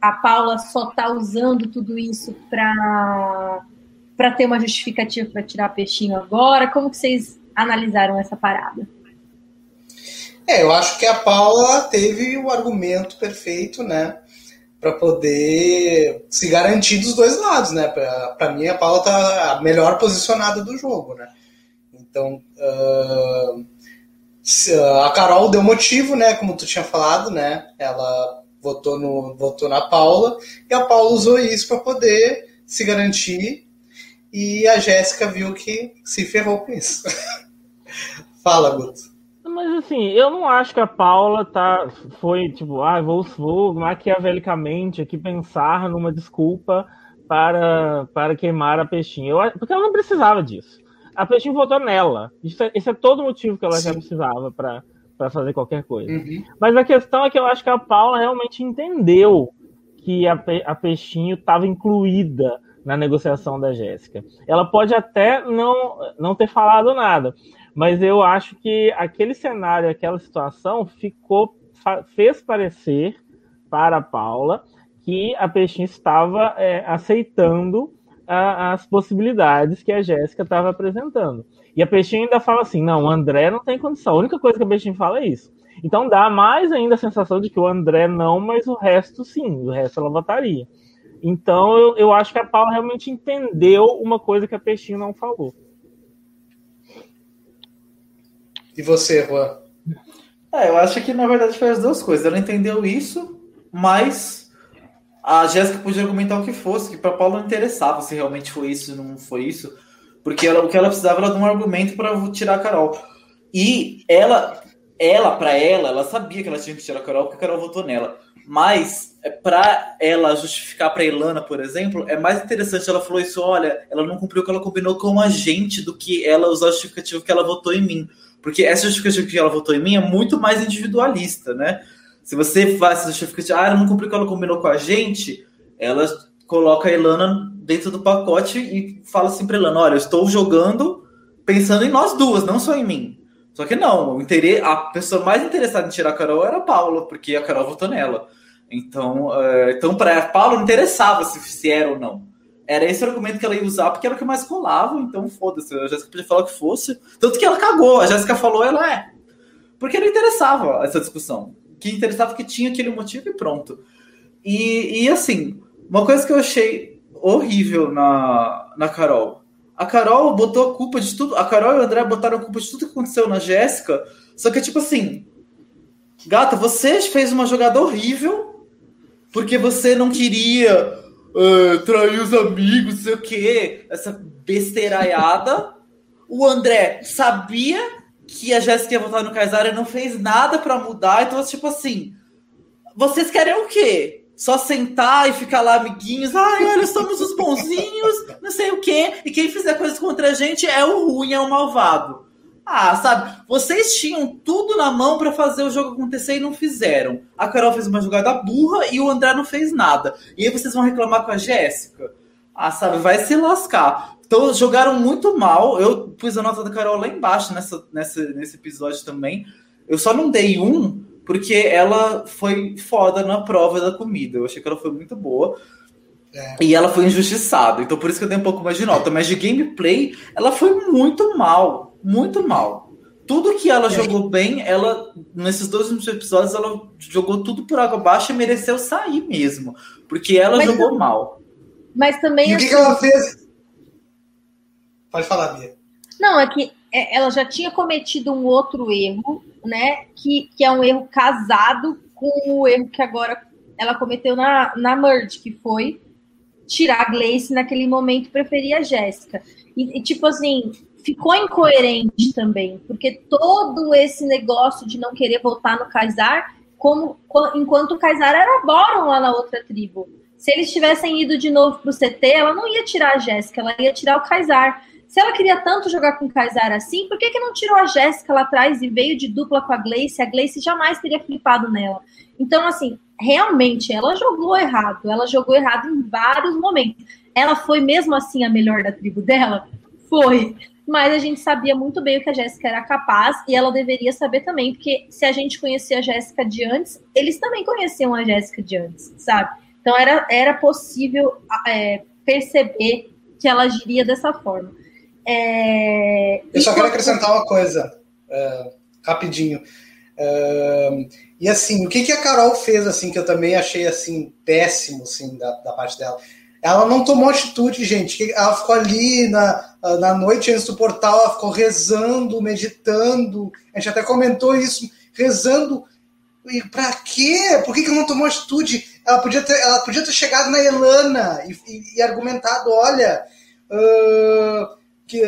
A Paula só está usando tudo isso para para ter uma justificativa para tirar Peixinho agora? Como que vocês analisaram essa parada? É, eu acho que a Paula teve o argumento perfeito, né? Para poder se garantir dos dois lados, né? Para mim, a Paula tá a melhor posicionada do jogo, né? Então, uh, a Carol deu motivo, né? Como tu tinha falado, né? Ela votou, no, votou na Paula e a Paula usou isso para poder se garantir e a Jéssica viu que se ferrou com isso. [laughs] Fala, Guto. Mas assim, eu não acho que a Paula tá, foi tipo, ah, vou, vou maquiavelicamente aqui pensar numa desculpa para, para queimar a peixinha. Eu, porque ela não precisava disso. A peixinha votou nela. Isso é, esse é todo o motivo que ela Sim. já precisava para para fazer qualquer coisa. Uhum. Mas a questão é que eu acho que a Paula realmente entendeu que a, a Peixinho estava incluída na negociação da Jéssica. Ela pode até não, não ter falado nada, mas eu acho que aquele cenário, aquela situação ficou fez parecer para a Paula que a Peixinho estava é, aceitando a, as possibilidades que a Jéssica estava apresentando. E a Peixinho ainda fala assim: não, o André não tem condição. A única coisa que a Peixinho fala é isso. Então dá mais ainda a sensação de que o André não, mas o resto sim, o resto ela votaria. Então eu, eu acho que a Paula realmente entendeu uma coisa que a Peixinho não falou. E você, Juan? É, eu acho que na verdade foi as duas coisas. Ela entendeu isso, mas a Jéssica podia argumentar o que fosse, que para Paula não interessava se realmente foi isso ou não foi isso, porque ela, o que ela precisava era de um argumento para tirar a Carol. E ela, ela para ela, ela sabia que ela tinha que tirar a Carol porque a Carol votou nela. Mas é, para ela justificar para Ilana, por exemplo, é mais interessante. Ela falou isso: olha, ela não cumpriu o que ela combinou com a gente do que ela usar o justificativo que ela votou em mim. Porque essa justificativa que ela votou em mim é muito mais individualista, né? Se você faz essa justificativa, ah, não cumpriu que ela combinou com a gente, ela coloca a Elana dentro do pacote e fala assim pra Elana: olha, eu estou jogando pensando em nós duas, não só em mim. Só que não, o interesse, a pessoa mais interessada em tirar a Carol era a Paula, porque a Carol votou nela. Então, uh, então para Paula não interessava se, se era ou não. Era esse o argumento que ela ia usar, porque era o que mais colava, então foda-se. A Jéssica podia falar o que fosse. Tanto que ela cagou. A Jéssica falou, ela é. Porque não interessava essa discussão. O que interessava que tinha aquele motivo e pronto. E, e assim, uma coisa que eu achei horrível na, na Carol. A Carol botou a culpa de tudo. A Carol e o André botaram a culpa de tudo que aconteceu na Jéssica. Só que, tipo assim, gata, você fez uma jogada horrível porque você não queria uh, trair os amigos, sei o quê, essa besteiraiada. O André sabia que a Jéssica ia votar no Kaysar e não fez nada para mudar. Então, tipo assim, vocês querem o quê? Só sentar e ficar lá, amiguinhos. Ai, olha, somos os bonzinhos, não sei o quê. E quem fizer coisas contra a gente é o ruim, é o malvado. Ah, sabe? Vocês tinham tudo na mão para fazer o jogo acontecer e não fizeram. A Carol fez uma jogada burra e o André não fez nada. E aí vocês vão reclamar com a Jéssica? Ah, sabe? Vai se lascar. Então, jogaram muito mal. Eu pus a nota da Carol lá embaixo nessa, nessa, nesse episódio também. Eu só não dei um porque ela foi foda na prova da comida. Eu achei que ela foi muito boa. É. E ela foi injustiçada. Então, por isso que eu dei um pouco mais de nota. Mas de gameplay, ela foi muito mal muito mal. Tudo que ela é. jogou bem, ela nesses dois últimos episódios, ela jogou tudo por água abaixo e mereceu sair mesmo. Porque ela mas jogou mal. Mas também. E o que, que ela fez? Pode falar, Bia. Não, é que é, ela já tinha cometido um outro erro, né? Que, que é um erro casado com o erro que agora ela cometeu na, na Merge, que foi tirar a Gleice naquele momento preferir a Jéssica. E, e, tipo assim, ficou incoerente também, porque todo esse negócio de não querer voltar no Kaysar, como enquanto o Kaysar era Boron lá na outra tribo. Se eles tivessem ido de novo pro CT, ela não ia tirar a Jéssica, ela ia tirar o Kaysar. Se ela queria tanto jogar com o Kaysar assim, por que, que não tirou a Jéssica lá atrás e veio de dupla com a Gleice? A Gleice jamais teria flipado nela. Então, assim, realmente, ela jogou errado. Ela jogou errado em vários momentos. Ela foi mesmo assim a melhor da tribo dela? Foi mas a gente sabia muito bem o que a Jéssica era capaz e ela deveria saber também, porque se a gente conhecia a Jéssica de antes, eles também conheciam a Jéssica de antes, sabe? Então era, era possível é, perceber que ela agiria dessa forma. É... Eu só quero acrescentar uma coisa, uh, rapidinho. Uh, e assim, o que, que a Carol fez, assim, que eu também achei assim péssimo, assim, da, da parte dela ela não tomou atitude, gente. Ela ficou ali na, na noite antes do portal, ela ficou rezando, meditando. A gente até comentou isso, rezando. E pra quê? Por que, que ela não tomou atitude? Ela podia ter, ela podia ter chegado na Elana e, e, e argumentado: olha, uh, que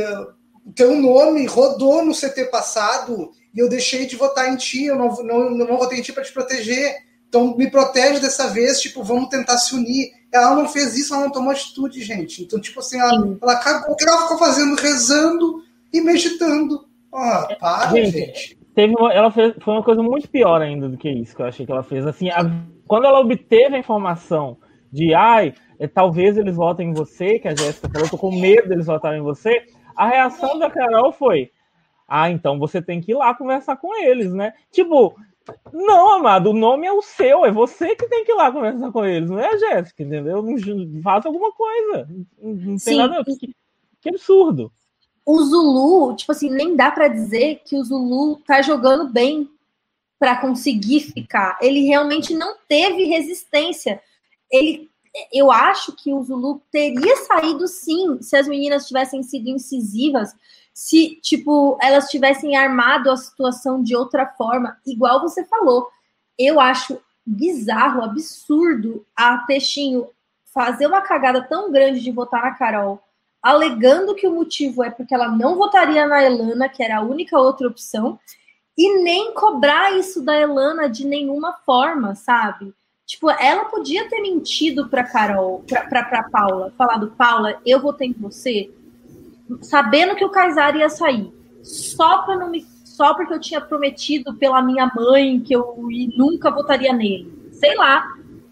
o teu nome rodou no CT passado e eu deixei de votar em ti, eu não, não, não votei em ti para te proteger. Então me protege dessa vez, tipo, vamos tentar se unir. Ela não fez isso, ela não tomou atitude, gente. Então, tipo assim, ela, ela cagou. O que ela ficou fazendo? Rezando e meditando. Ah, para, gente. gente. Teve uma, ela fez, foi uma coisa muito pior ainda do que isso que eu achei que ela fez. Assim, a, quando ela obteve a informação de ai, é, talvez eles votem em você, que a Jéssica falou, tô com medo deles votarem em você, a reação da Carol foi: Ah, então você tem que ir lá conversar com eles, né? Tipo, não, amado, o nome é o seu, é você que tem que ir lá conversar com eles, não é a Jéssica, entendeu? Faz alguma coisa. Não tem nada. Que, que absurdo. O Zulu, tipo assim, nem dá para dizer que o Zulu tá jogando bem para conseguir ficar. Ele realmente não teve resistência. Ele, eu acho que o Zulu teria saído sim se as meninas tivessem sido incisivas se, tipo, elas tivessem armado a situação de outra forma, igual você falou. Eu acho bizarro, absurdo a Peixinho fazer uma cagada tão grande de votar na Carol, alegando que o motivo é porque ela não votaria na Elana, que era a única outra opção, e nem cobrar isso da Elana de nenhuma forma, sabe? Tipo, ela podia ter mentido para Carol, para Paula, falado, Paula, eu votei em você, sabendo que o Kaysar ia sair, só para não me só porque eu tinha prometido pela minha mãe que eu nunca votaria nele. Sei lá.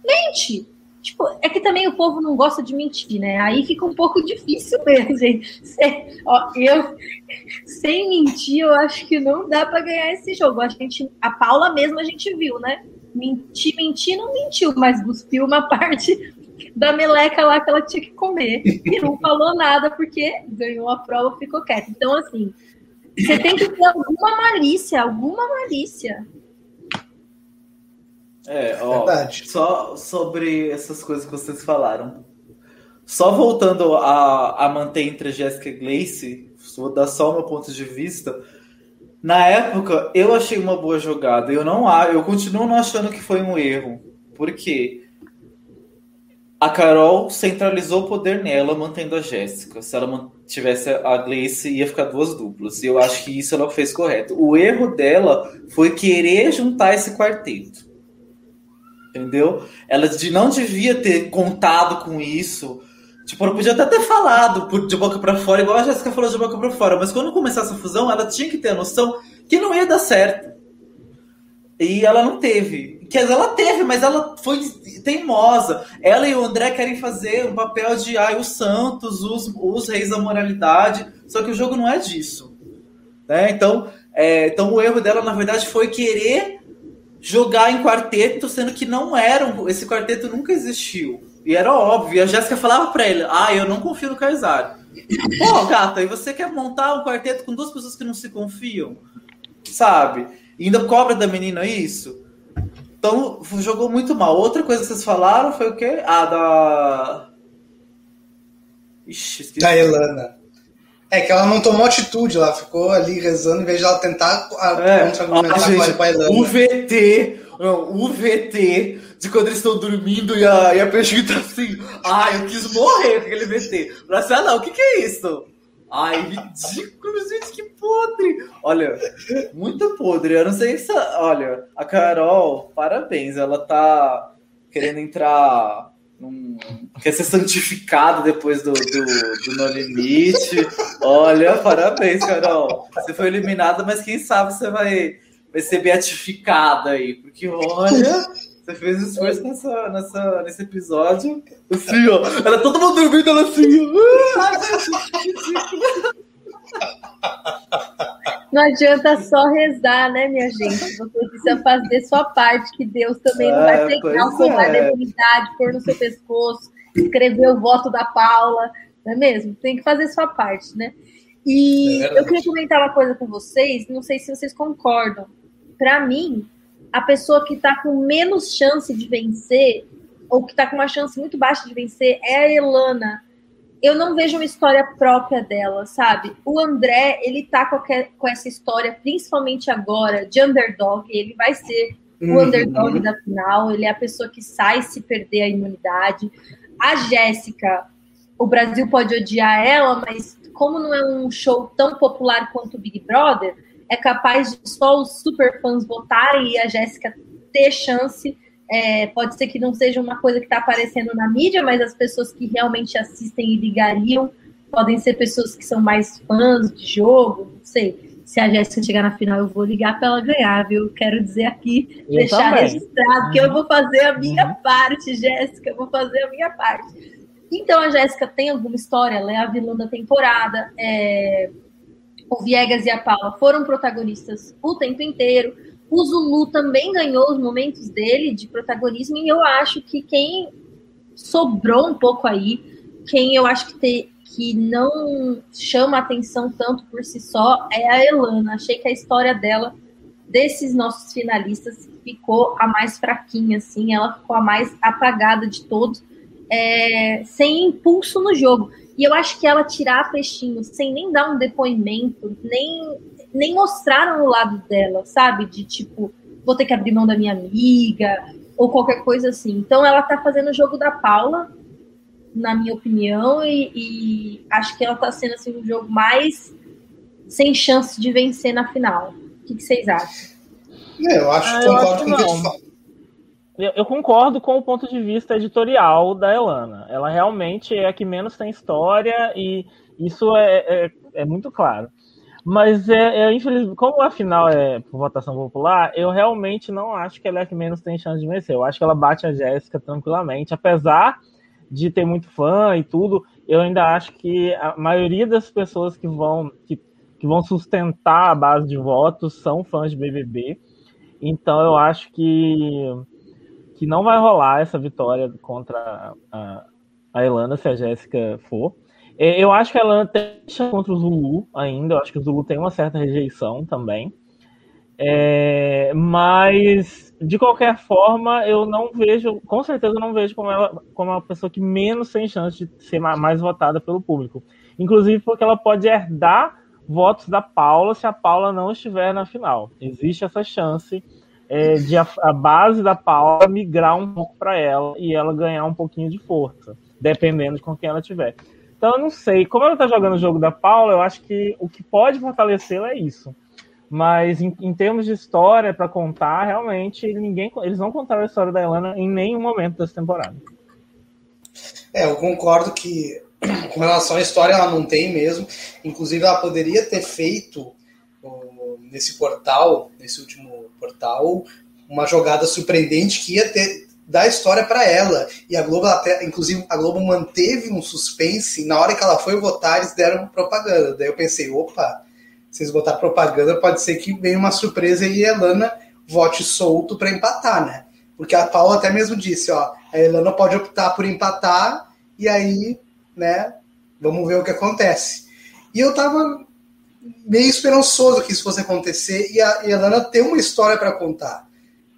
Mente. Tipo, é que também o povo não gosta de mentir, né? Aí fica um pouco difícil [laughs] mesmo, gente. Sem, ó, eu, sem mentir, eu acho que não dá para ganhar esse jogo. A gente, a Paula mesmo a gente viu, né? Mentir, mentir, não mentiu, mas cuspiu uma [laughs] parte da meleca lá que ela tinha que comer. E não falou nada porque ganhou a prova, ficou quieta. Então, assim, você tem que ter alguma malícia, alguma malícia. É, ó, Verdade. só sobre essas coisas que vocês falaram. Só voltando a, a manter entre Jéssica e Gleice, vou dar só o meu ponto de vista. Na época, eu achei uma boa jogada. Eu não eu continuo não achando que foi um erro. Por quê? A Carol centralizou o poder nela, mantendo a Jéssica. Se ela tivesse a Gleice, ia ficar duas duplas. E eu acho que isso ela fez correto. O erro dela foi querer juntar esse quarteto. Entendeu? Ela não devia ter contado com isso. Tipo, ela podia até ter falado de boca para fora, igual a Jéssica falou de boca para fora. Mas quando começasse a fusão, ela tinha que ter a noção que não ia dar certo. E ela não teve. Dizer, ela teve, mas ela foi teimosa. Ela e o André querem fazer um papel de ai, os santos, os, os reis da moralidade. Só que o jogo não é disso. Né? Então, é, então o erro dela, na verdade, foi querer jogar em quarteto, sendo que não eram. Esse quarteto nunca existiu. E era óbvio. A Jéssica falava pra ele: Ah, eu não confio no Kaysar. Pô, gata, e você quer montar um quarteto com duas pessoas que não se confiam? Sabe? E ainda cobra da menina isso? Então, jogou muito mal. Outra coisa que vocês falaram foi o quê? Ah, da. Ixi, esqueci. Da Elana. É que ela não tomou atitude, ela ficou ali rezando em vez de ela tentar é. contra-argumentar ah, com a Elana. O VT, o VT de quando eles estão dormindo e a, e a tá assim. Ai, eu quis morrer com aquele VT. Pra ah, não, o que, que é isso? Ai, ridículo, gente, que podre. Olha, muito podre. Eu não sei se. Olha, a Carol, parabéns. Ela tá querendo entrar. Num... Quer ser santificada depois do, do, do No Limite. Olha, parabéns, Carol. Você foi eliminada, mas quem sabe você vai, vai ser beatificada aí. Porque, olha. Você fez esforço nessa, nessa, nesse episódio. Assim, ó. Era todo mundo dormindo, ela assim. Não adianta só rezar, né, minha gente? Você precisa fazer sua parte, que Deus também não vai é, pegar o colar é. da eternidade, pôr no seu pescoço, escrever o voto da Paula, não é mesmo? Tem que fazer sua parte, né? E é eu queria comentar uma coisa com vocês, não sei se vocês concordam. Para mim, a pessoa que está com menos chance de vencer, ou que está com uma chance muito baixa de vencer, é a Elana. Eu não vejo uma história própria dela, sabe? O André, ele tá com, com essa história, principalmente agora, de underdog. Ele vai ser o uhum. underdog da final. Ele é a pessoa que sai se perder a imunidade. A Jéssica, o Brasil pode odiar ela, mas como não é um show tão popular quanto o Big Brother, é capaz de só os super fãs votarem e a Jéssica ter chance. É, pode ser que não seja uma coisa que está aparecendo na mídia, mas as pessoas que realmente assistem e ligariam podem ser pessoas que são mais fãs de jogo, não sei. Se a Jéssica chegar na final, eu vou ligar para ela ganhar, viu? Quero dizer aqui, eu deixar também. registrado que eu vou fazer a minha uhum. parte, Jéssica, eu vou fazer a minha parte. Então a Jéssica tem alguma história, ela é a vilã da temporada, é, o Viegas e a Paula foram protagonistas o tempo inteiro. O Zulu também ganhou os momentos dele de protagonismo, e eu acho que quem sobrou um pouco aí, quem eu acho que, te, que não chama atenção tanto por si só, é a Elana. Achei que a história dela, desses nossos finalistas, ficou a mais fraquinha, assim, ela ficou a mais apagada de todos, é, sem impulso no jogo. E eu acho que ela tirar peixinho sem nem dar um depoimento, nem, nem mostraram o lado dela, sabe? De tipo, vou ter que abrir mão da minha amiga, ou qualquer coisa assim. Então ela tá fazendo o jogo da Paula, na minha opinião, e, e acho que ela tá sendo assim, um jogo mais sem chance de vencer na final. O que, que vocês acham? É, eu acho, ah, concordo com o que tu eu, eu, concordo com o ponto de vista editorial da Elana. Ela realmente é a que menos tem história e isso é, é, é muito claro. Mas é, é infelizmente, como a final é por votação popular, eu realmente não acho que ela é a que menos tem chance de vencer. Eu acho que ela bate a Jéssica tranquilamente, apesar de ter muito fã e tudo. Eu ainda acho que a maioria das pessoas que vão que, que vão sustentar a base de votos são fãs de BBB. Então eu acho que que não vai rolar essa vitória contra a, a Elana se a Jéssica for. É, eu acho que ela tem chance contra o Zulu ainda. Eu acho que o Zulu tem uma certa rejeição também. É, mas, de qualquer forma, eu não vejo, com certeza, eu não vejo como ela como uma pessoa que menos tem chance de ser mais votada pelo público. Inclusive porque ela pode herdar votos da Paula se a Paula não estiver na final. Existe essa chance é, de a, a, base da Paula migrar um pouco para ela e ela ganhar um pouquinho de força, dependendo de com quem ela tiver. Então eu não sei. Como ela tá jogando o jogo da Paula, eu acho que o que pode fortalecê-la é isso. Mas em, em termos de história para contar, realmente ninguém, eles não contaram a história da Elana em nenhum momento dessa temporada. É, eu concordo que [clears throat] com relação à história ela não tem mesmo. Inclusive ela poderia ter feito nesse portal, nesse último portal, uma jogada surpreendente que ia ter dar história para ela. E a Globo, até, inclusive, a Globo manteve um suspense. Na hora que ela foi votar, eles deram propaganda. Daí eu pensei, opa, eles botar propaganda, pode ser que venha uma surpresa e a Elana vote solto para empatar, né? Porque a Paula até mesmo disse, ó, a Elana pode optar por empatar e aí, né, vamos ver o que acontece. E eu tava meio esperançoso que isso fosse acontecer e a Elana tem uma história para contar.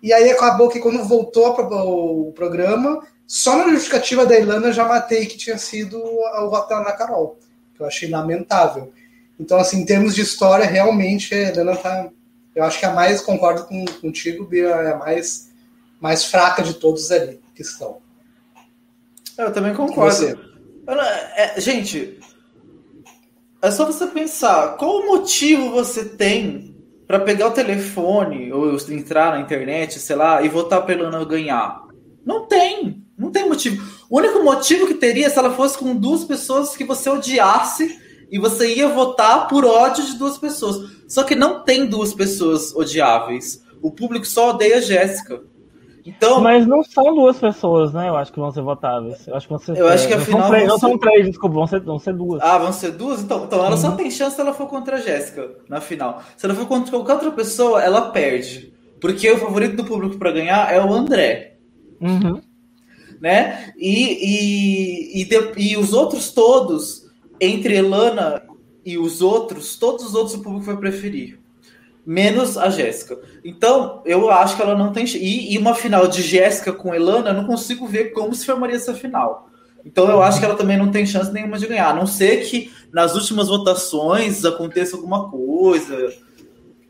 E aí acabou que quando voltou o programa, só na justificativa da Ilana eu já matei que tinha sido o voto da Ana Carol, que eu achei lamentável. Então, assim, em termos de história, realmente a Ilana tá. Eu acho que a mais, concordo com, contigo, Bia, é a mais, mais fraca de todos ali que estão. Eu também concordo. É, gente, é só você pensar, qual motivo você tem para pegar o telefone ou entrar na internet, sei lá, e votar pra Elana ganhar. Não tem. Não tem motivo. O único motivo que teria é se ela fosse com duas pessoas que você odiasse e você ia votar por ódio de duas pessoas. Só que não tem duas pessoas odiáveis. O público só odeia a Jéssica. Então, mas não são duas pessoas, né? Eu acho que vão ser votáveis. Eu acho que vão ser. Eu acho que afinal. Não, três, não são três, desculpa, vão ser, vão ser duas. Ah, vão ser duas? Então, então ela uhum. só tem chance se ela for contra a Jéssica na final. Se ela for contra qualquer outra pessoa, ela perde. Porque o favorito do público para ganhar é o André. Uhum. Né? E, e, e, de, e os outros todos, entre Elana e os outros, todos os outros o público vai preferir menos a Jéssica. Então, eu acho que ela não tem. E, e uma final de Jéssica com Elana, eu não consigo ver como se formaria essa final. Então, eu acho que ela também não tem chance nenhuma de ganhar. A não ser que nas últimas votações aconteça alguma coisa,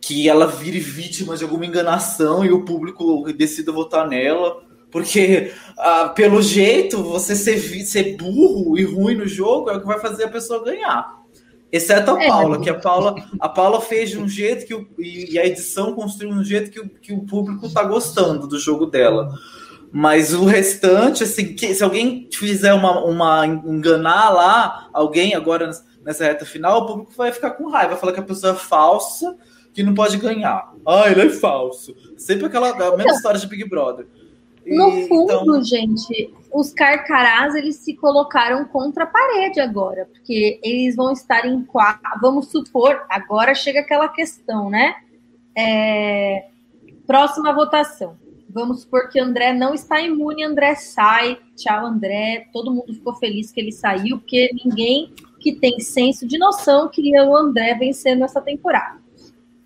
que ela vire vítima de alguma enganação e o público decida votar nela. Porque, ah, pelo jeito, você ser, ser burro e ruim no jogo é o que vai fazer a pessoa ganhar. Exceto a é, Paula, que a Paula, a Paula fez de um jeito que o, e a edição construiu de um jeito que o, que o público tá gostando do jogo dela. Mas o restante, assim, que, se alguém fizer uma, uma enganar lá alguém agora nessa reta final, o público vai ficar com raiva, vai falar que a pessoa é falsa, que não pode ganhar. Ah, ele é falso. Sempre aquela a mesma história de Big Brother. No fundo, então... gente, os carcarás eles se colocaram contra a parede agora, porque eles vão estar em quatro. Vamos supor, agora chega aquela questão, né? É... Próxima votação. Vamos supor que André não está imune, André sai. Tchau, André. Todo mundo ficou feliz que ele saiu, porque ninguém que tem senso de noção queria o André vencendo essa temporada.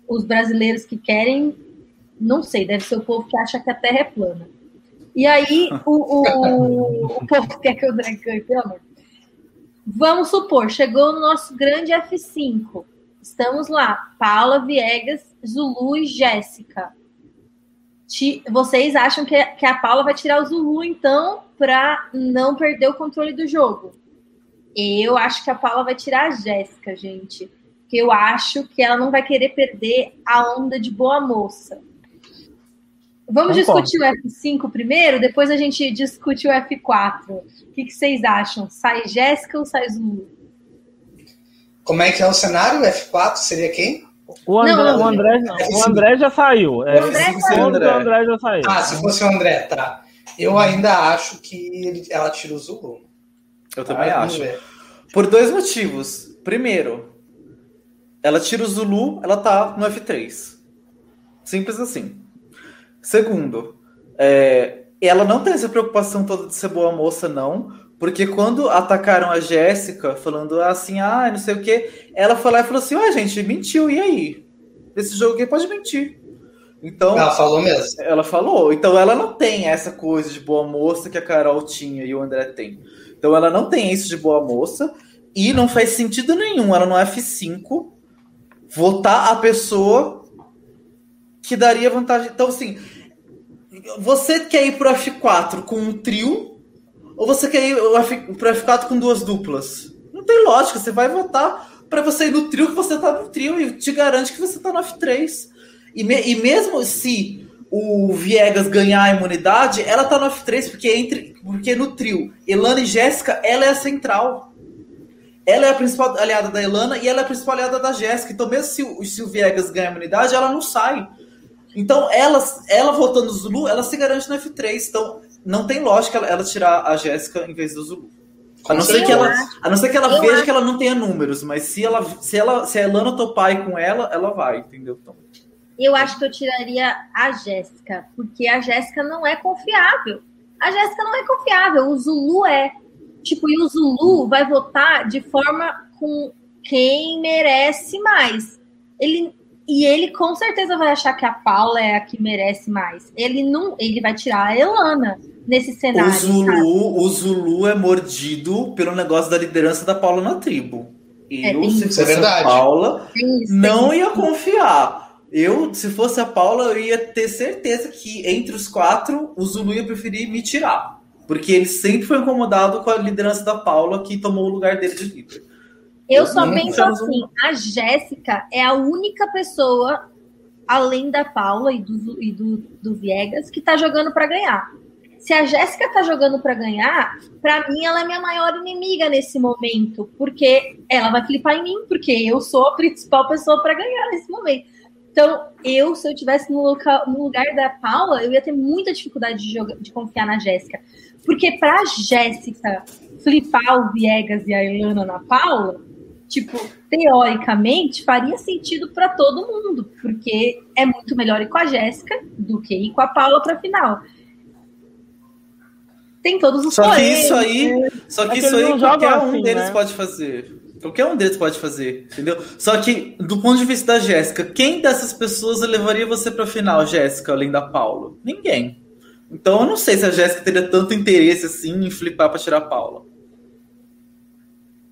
Os brasileiros que querem, não sei, deve ser o povo que acha que a Terra é plana. E aí o, o, o povo quer que eu ganhe, pelo amor. Vamos supor, chegou no nosso grande F5. Estamos lá, Paula, Viegas, Zulu e Jéssica. Vocês acham que, que a Paula vai tirar o Zulu, então, para não perder o controle do jogo? Eu acho que a Paula vai tirar a Jéssica, gente. Porque eu acho que ela não vai querer perder a onda de boa moça. Vamos Concordo. discutir o F5 primeiro, depois a gente discute o F4. O que, que vocês acham? Sai Jéssica ou sai Zulu? Como é que é o cenário? F4 seria quem? O André, não, o André, não. O André já saiu. O André, é, o André. André já saiu. Ah, se fosse o André, tá. Eu ainda acho que ela tira o Zulu. Eu também ah, acho. Por dois motivos. Primeiro, ela tira o Zulu, ela tá no F3. Simples assim. Segundo, é, ela não tem essa preocupação toda de ser boa moça, não. Porque quando atacaram a Jéssica, falando assim, ah, não sei o que, ela foi lá e falou assim: ué, gente, mentiu, e aí? Esse jogo aqui pode mentir. Então, ela falou mesmo. Ela falou. Então ela não tem essa coisa de boa moça que a Carol tinha e o André tem. Então ela não tem isso de boa moça e não faz sentido nenhum ela no F5 votar a pessoa que daria vantagem. Então, assim, você quer ir pro F4 com um trio ou você quer ir para F4 com duas duplas? Não tem lógica. Você vai votar para você ir no trio que você tá no trio e te garante que você tá no F3. E, me, e mesmo se o Viegas ganhar a imunidade, ela tá no F3 porque entre porque no trio Elana e Jéssica, ela é a central. Ela é a principal aliada da Elana e ela é a principal aliada da Jéssica. Então, mesmo se, se o Viegas ganha a imunidade, ela não sai. Então, ela, ela votando no Zulu, ela se garante no F3. Então, não tem lógica ela, ela tirar a Jéssica em vez do Zulu. A não, ser que ela, a não ser que ela veja acho. que ela não tenha números, mas se ela se ela se a Elana topar ir com ela, ela vai, entendeu? Então. Eu acho que eu tiraria a Jéssica, porque a Jéssica não é confiável. A Jéssica não é confiável, o Zulu é. Tipo, e o Zulu vai votar de forma com quem merece mais. Ele e ele com certeza vai achar que a Paula é a que merece mais. Ele não, ele vai tirar a Elana nesse cenário. O Zulu, o Zulu é mordido pelo negócio da liderança da Paula na tribo. É, eu, é, se fosse é a Paula, isso, não ia confiar. Eu, se fosse a Paula, eu ia ter certeza que entre os quatro, o Zulu ia preferir me tirar. Porque ele sempre foi incomodado com a liderança da Paula, que tomou o lugar dele de líder. Eu, só penso assim, a Jéssica é a única pessoa, além da Paula e do, e do, do Viegas, que tá jogando para ganhar. Se a Jéssica tá jogando para ganhar, para mim ela é minha maior inimiga nesse momento, porque ela vai flipar em mim, porque eu sou a principal pessoa para ganhar nesse momento. Então, eu, se eu tivesse no, local, no lugar da Paula, eu ia ter muita dificuldade de, jogar, de confiar na Jéssica. Porque pra Jéssica flipar o Viegas e a Ilana na Paula, tipo, teoricamente, faria sentido para todo mundo, porque é muito melhor ir com a Jéssica do que ir com a Paula para final. Tem todos os Só que isso aí, né? só que é isso aí qualquer um assim, deles né? pode fazer. Qualquer um deles pode fazer, entendeu? Só que, do ponto de vista da Jéssica, quem dessas pessoas levaria você pra final, Jéssica, além da Paula? Ninguém. Então eu não sei se a Jéssica teria tanto interesse assim em flipar pra tirar a Paula.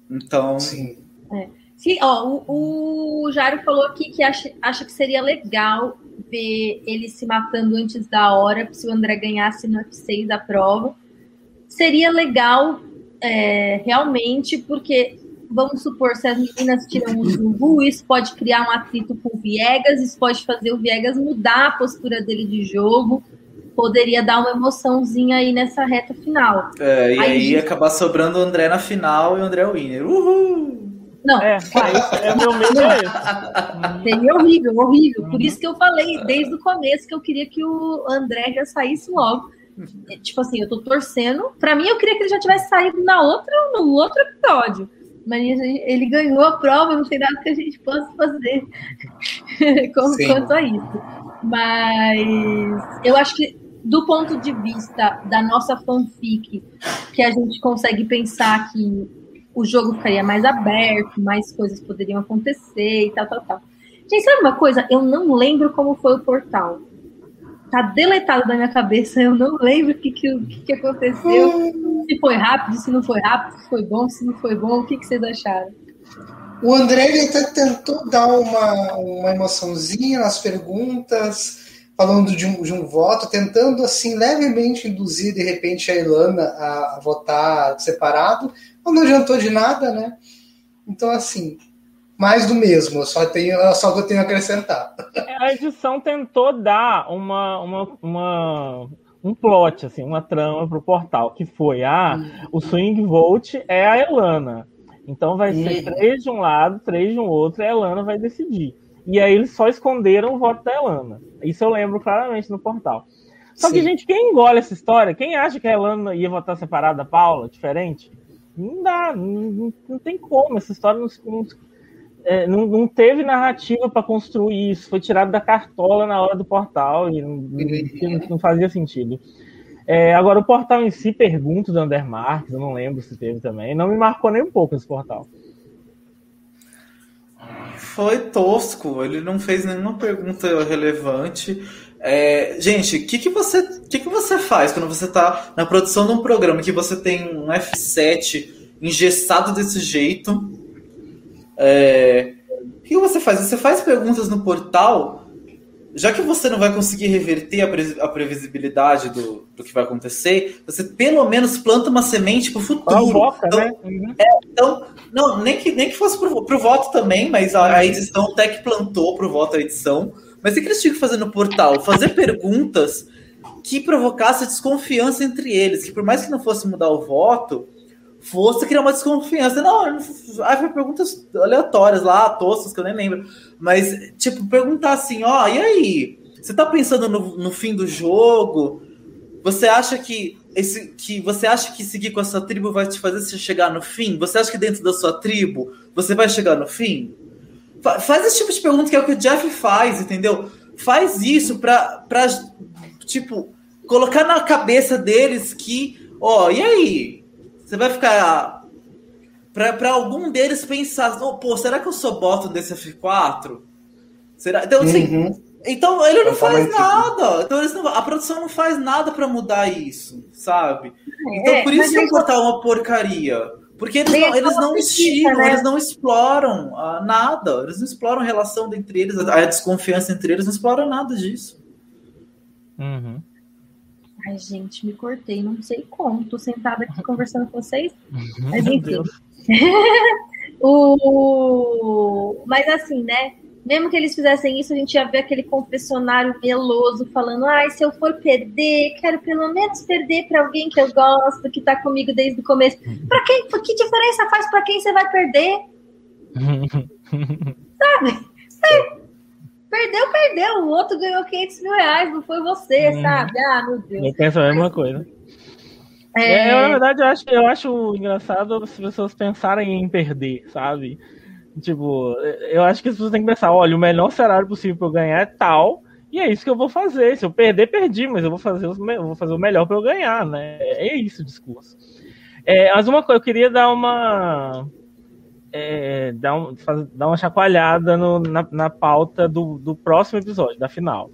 Então. Sim. É. Sim, ó, o, o Jairo falou aqui que acha, acha que seria legal ver ele se matando antes da hora, se o André ganhasse no F6 da prova. Seria legal, é, realmente, porque vamos supor, se as meninas tiram o Zulu, isso pode criar um atrito com o Viegas, isso pode fazer o Viegas mudar a postura dele de jogo, poderia dar uma emoçãozinha aí nessa reta final. É, e aí, aí acabar sobrando o André na final e o André winner. Uhul! Não, [laughs] é, é meu medo é Seria horrível, horrível. Por isso que eu falei desde o começo que eu queria que o André já saísse logo. É, tipo assim, eu tô torcendo. Pra mim, eu queria que ele já tivesse saído na outra, no outro episódio. Mas ele ganhou a prova, não tem nada que a gente possa fazer [laughs] quanto a isso. Mas eu acho que do ponto de vista da nossa fanfic, que a gente consegue pensar que o jogo ficaria mais aberto, mais coisas poderiam acontecer e tal, tal, tal. Gente, sabe uma coisa? Eu não lembro como foi o portal. Tá deletado da minha cabeça, eu não lembro o que, que, que aconteceu. Se foi rápido, se não foi rápido, se foi bom, se não foi bom, o que, que vocês acharam? O André até tentou dar uma, uma emoçãozinha nas perguntas, falando de um, de um voto, tentando assim levemente induzir de repente a Ilana a votar separado, não adiantou de nada, né? Então, assim, mais do mesmo, só, tenho, só que eu tenho a acrescentar. É, a edição tentou dar uma, uma, uma um plot, assim, uma trama para o portal, que foi, ah, o Swing Vote é a Elana. Então vai ser três de um lado, três de um outro, e a Elana vai decidir. E aí eles só esconderam o voto da Elana. Isso eu lembro claramente no portal. Só Sim. que, gente, quem engole essa história, quem acha que a Elana ia votar separada da Paula, diferente, não dá, não, não tem como. Essa história não, não, é, não, não teve narrativa para construir isso. Foi tirado da cartola na hora do portal e não, não fazia sentido. É, agora, o portal em si, pergunto do Ander Marques, eu não lembro se teve também, não me marcou nem um pouco esse portal. Foi tosco, ele não fez nenhuma pergunta relevante. É, gente, o que, que, você, que, que você faz quando você está na produção de um programa que você tem um F7 engessado desse jeito? É, o que você faz? Você faz perguntas no portal, já que você não vai conseguir reverter a, pre, a previsibilidade do, do que vai acontecer, você pelo menos planta uma semente para o futuro. Boca, então, né? Uhum. é, então, não, nem que, nem que fosse para o voto também, mas a, a edição até que plantou para o voto a edição. Mas o que eles tinham que fazer no portal? Fazer perguntas que provocassem desconfiança entre eles, que por mais que não fosse mudar o voto, fosse criar uma desconfiança. Não, ah, foi perguntas aleatórias lá, toscas, que eu nem lembro. Mas, tipo, perguntar assim, ó, e aí? Você tá pensando no, no fim do jogo? Você acha que esse que você acha que seguir com a sua tribo vai te fazer chegar no fim? Você acha que dentro da sua tribo você vai chegar no fim? Faz esse tipo de pergunta que é o que o Jeff faz, entendeu? Faz isso pra, pra tipo, colocar na cabeça deles que, ó, e aí? Você vai ficar. Pra, pra algum deles pensar, oh, pô, será que eu sou bottom desse F4? Será? Então, assim. Uhum. Então ele não faz nada. Então não, a produção não faz nada para mudar isso, sabe? Então é, por isso que o portal é uma porcaria. Porque eles não, eles não instigam, né? eles não exploram uh, nada, eles não exploram a relação entre eles, a desconfiança entre eles, não exploram nada disso. Uhum. Ai, gente, me cortei, não sei como. Tô sentada aqui conversando com vocês. Uhum, mas enfim. [laughs] o... Mas assim, né? Mesmo que eles fizessem isso, a gente ia ver aquele confessionário meloso falando: ai, se eu for perder, quero pelo menos perder para alguém que eu gosto, que tá comigo desde o começo. Para quem? Que diferença faz para quem você vai perder? [laughs] sabe? É, perdeu, perdeu. O outro ganhou 500 mil reais, não foi você, uhum. sabe? Ah, meu Deus. Eu penso a mesma coisa. É... é... na verdade, eu acho, eu acho engraçado as pessoas pensarem em perder, sabe? Tipo, eu acho que as pessoas têm que pensar, olha, o melhor cenário possível para eu ganhar é tal, e é isso que eu vou fazer. Se eu perder, perdi, mas eu vou fazer, os, vou fazer o melhor para eu ganhar, né? É isso o discurso. É, mas uma coisa, eu queria dar uma. É, dar, um, dar uma chacoalhada no, na, na pauta do, do próximo episódio, da final.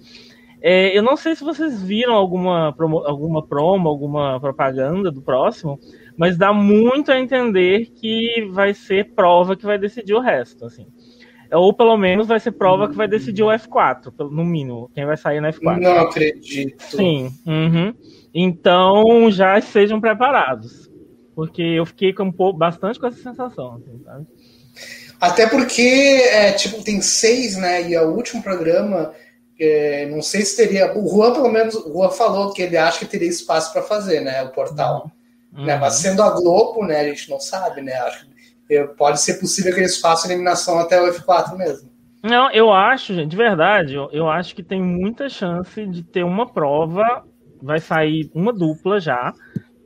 É, eu não sei se vocês viram alguma promo, alguma promo, alguma propaganda do próximo, mas dá muito a entender que vai ser prova que vai decidir o resto, assim. Ou pelo menos vai ser prova que vai decidir o F4, no mínimo, quem vai sair no F4. Não acredito. Sim. Uhum. Então já sejam preparados. Porque eu fiquei com um pouco, bastante com essa sensação, assim, sabe? Até porque, é, tipo, tem seis, né? E é o último programa, é, não sei se teria. O Juan, pelo menos, o Juan falou que ele acha que teria espaço para fazer, né? O portal. Uhum. Uhum. Né? Mas sendo a Globo, né, a gente não sabe, né? Acho que pode ser possível que eles façam eliminação até o F4 mesmo. Não, eu acho, gente, de verdade, eu, eu acho que tem muita chance de ter uma prova, vai sair uma dupla já,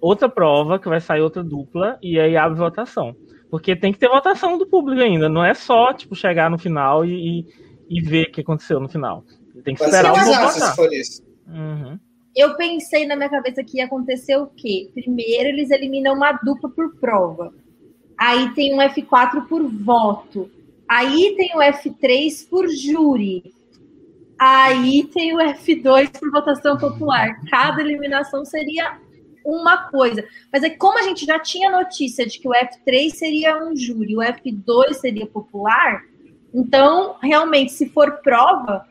outra prova que vai sair outra dupla, e aí abre votação. Porque tem que ter votação do público ainda, não é só, tipo, chegar no final e, e, e ver o que aconteceu no final. Tem que esperar o povo votar. Se for isso. Uhum eu pensei na minha cabeça que ia acontecer o quê? Primeiro, eles eliminam uma dupla por prova. Aí tem um F4 por voto. Aí tem o F3 por júri. Aí tem o F2 por votação popular. Cada eliminação seria uma coisa. Mas é como a gente já tinha notícia de que o F3 seria um júri, o F2 seria popular, então, realmente, se for prova,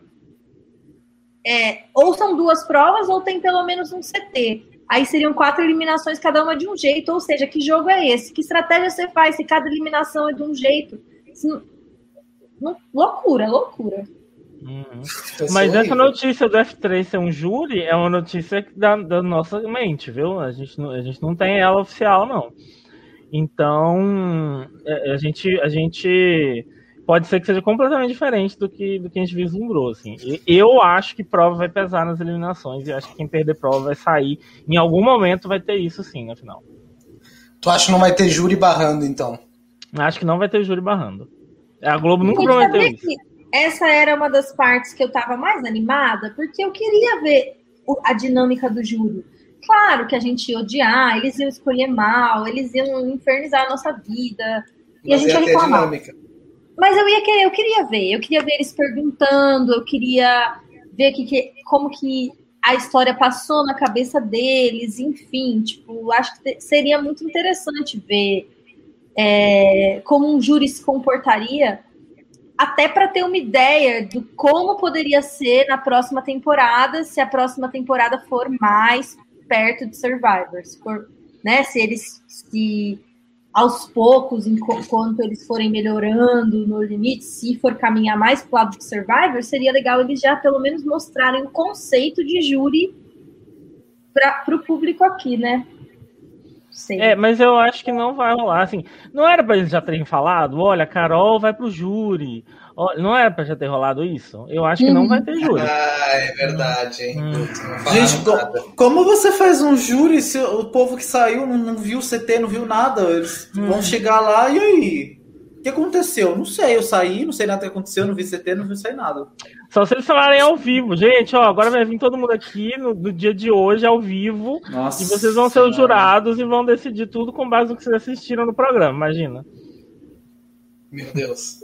é, ou são duas provas ou tem pelo menos um CT. Aí seriam quatro eliminações, cada uma de um jeito. Ou seja, que jogo é esse? Que estratégia você faz se cada eliminação é de um jeito? Não, loucura, loucura. Uhum. Mas essa notícia do F3 ser um júri é uma notícia da, da nossa mente, viu? A gente, não, a gente não tem ela oficial, não. Então, é, a gente, a gente pode ser que seja completamente diferente do que, do que a gente vislumbrou. Assim. Eu acho que prova vai pesar nas eliminações e acho que quem perder prova vai sair. Em algum momento vai ter isso sim, na final. Tu acha que não vai ter júri barrando, então? Acho que não vai ter júri barrando. A Globo nunca prometeu isso. Essa era uma das partes que eu estava mais animada, porque eu queria ver a dinâmica do júri. Claro que a gente ia odiar, eles iam escolher mal, eles iam infernizar a nossa vida. E Mas a gente ia reclamar. Dinâmica. Mas eu ia querer, eu queria ver, eu queria ver eles perguntando, eu queria ver que, que, como que a história passou na cabeça deles, enfim, tipo, acho que seria muito interessante ver é, como um júri se comportaria, até para ter uma ideia de como poderia ser na próxima temporada, se a próxima temporada for mais perto de Survivor, né, se eles se aos poucos, enquanto eles forem melhorando no limite, se for caminhar mais para o lado de Survivor, seria legal eles já pelo menos mostrarem o conceito de júri para o público aqui, né? Sei. É, mas eu acho que não vai rolar. Assim, não era para eles já terem falado, olha, Carol vai pro júri. Não era pra já ter rolado isso? Eu acho que não vai ter júri. Ah, é verdade, hein? Hum. Gente, como você faz um júri se o povo que saiu não, não viu o CT, não viu nada? Eles hum. vão chegar lá e aí? O que aconteceu? Não sei, eu saí, não sei nada que aconteceu, não vi CT, não vi sair nada. Só se eles falarem ao vivo. Gente, ó, agora vai vir todo mundo aqui no, no dia de hoje, ao vivo. Nossa, e vocês vão ser os jurados e vão decidir tudo com base no que vocês assistiram no programa, imagina. Meu Deus.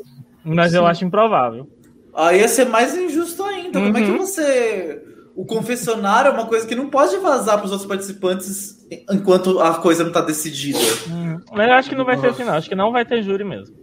Mas Sim. eu acho improvável. Aí ia ser mais injusto ainda. Uhum. Como é que uhum. você. O confessionário é uma coisa que não pode vazar para os outros participantes enquanto a coisa não está decidida. Uhum. Mas eu acho que não vai ser assim, não. Acho que não vai ter júri mesmo.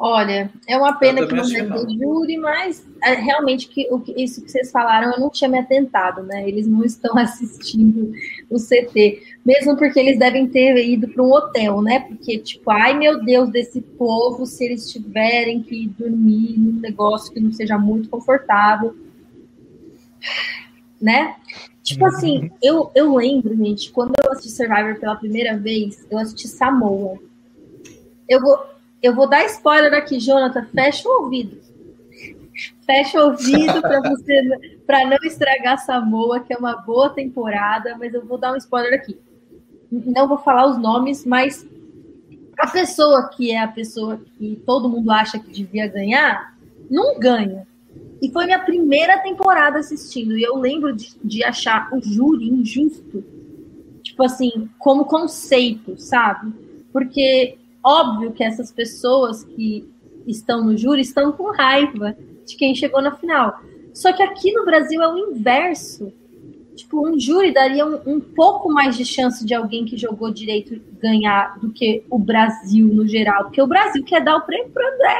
Olha, é uma pena que não vai ter júri, mas é, realmente que, o, isso que vocês falaram eu não tinha me atentado, né? Eles não estão [laughs] assistindo o CT, mesmo porque eles devem ter ido para um hotel, né? Porque, tipo, ai meu Deus, desse povo, se eles tiverem que dormir num negócio que não seja muito confortável, né? Tipo uhum. assim, eu, eu lembro, gente, quando eu assisti Survivor pela primeira vez, eu assisti Samoa. Eu vou eu vou dar spoiler aqui, Jonathan. Fecha o ouvido. Fecha o ouvido para você para não estragar Samoa, que é uma boa temporada, mas eu vou dar um spoiler aqui. Não vou falar os nomes, mas a pessoa que é a pessoa que todo mundo acha que devia ganhar, não ganha. E foi minha primeira temporada assistindo. E eu lembro de, de achar o júri injusto. Tipo assim, como conceito, sabe? Porque Óbvio que essas pessoas que estão no júri estão com raiva de quem chegou na final. Só que aqui no Brasil é o inverso. Tipo, um júri daria um, um pouco mais de chance de alguém que jogou direito ganhar do que o Brasil no geral. Porque o Brasil quer dar o prêmio para André.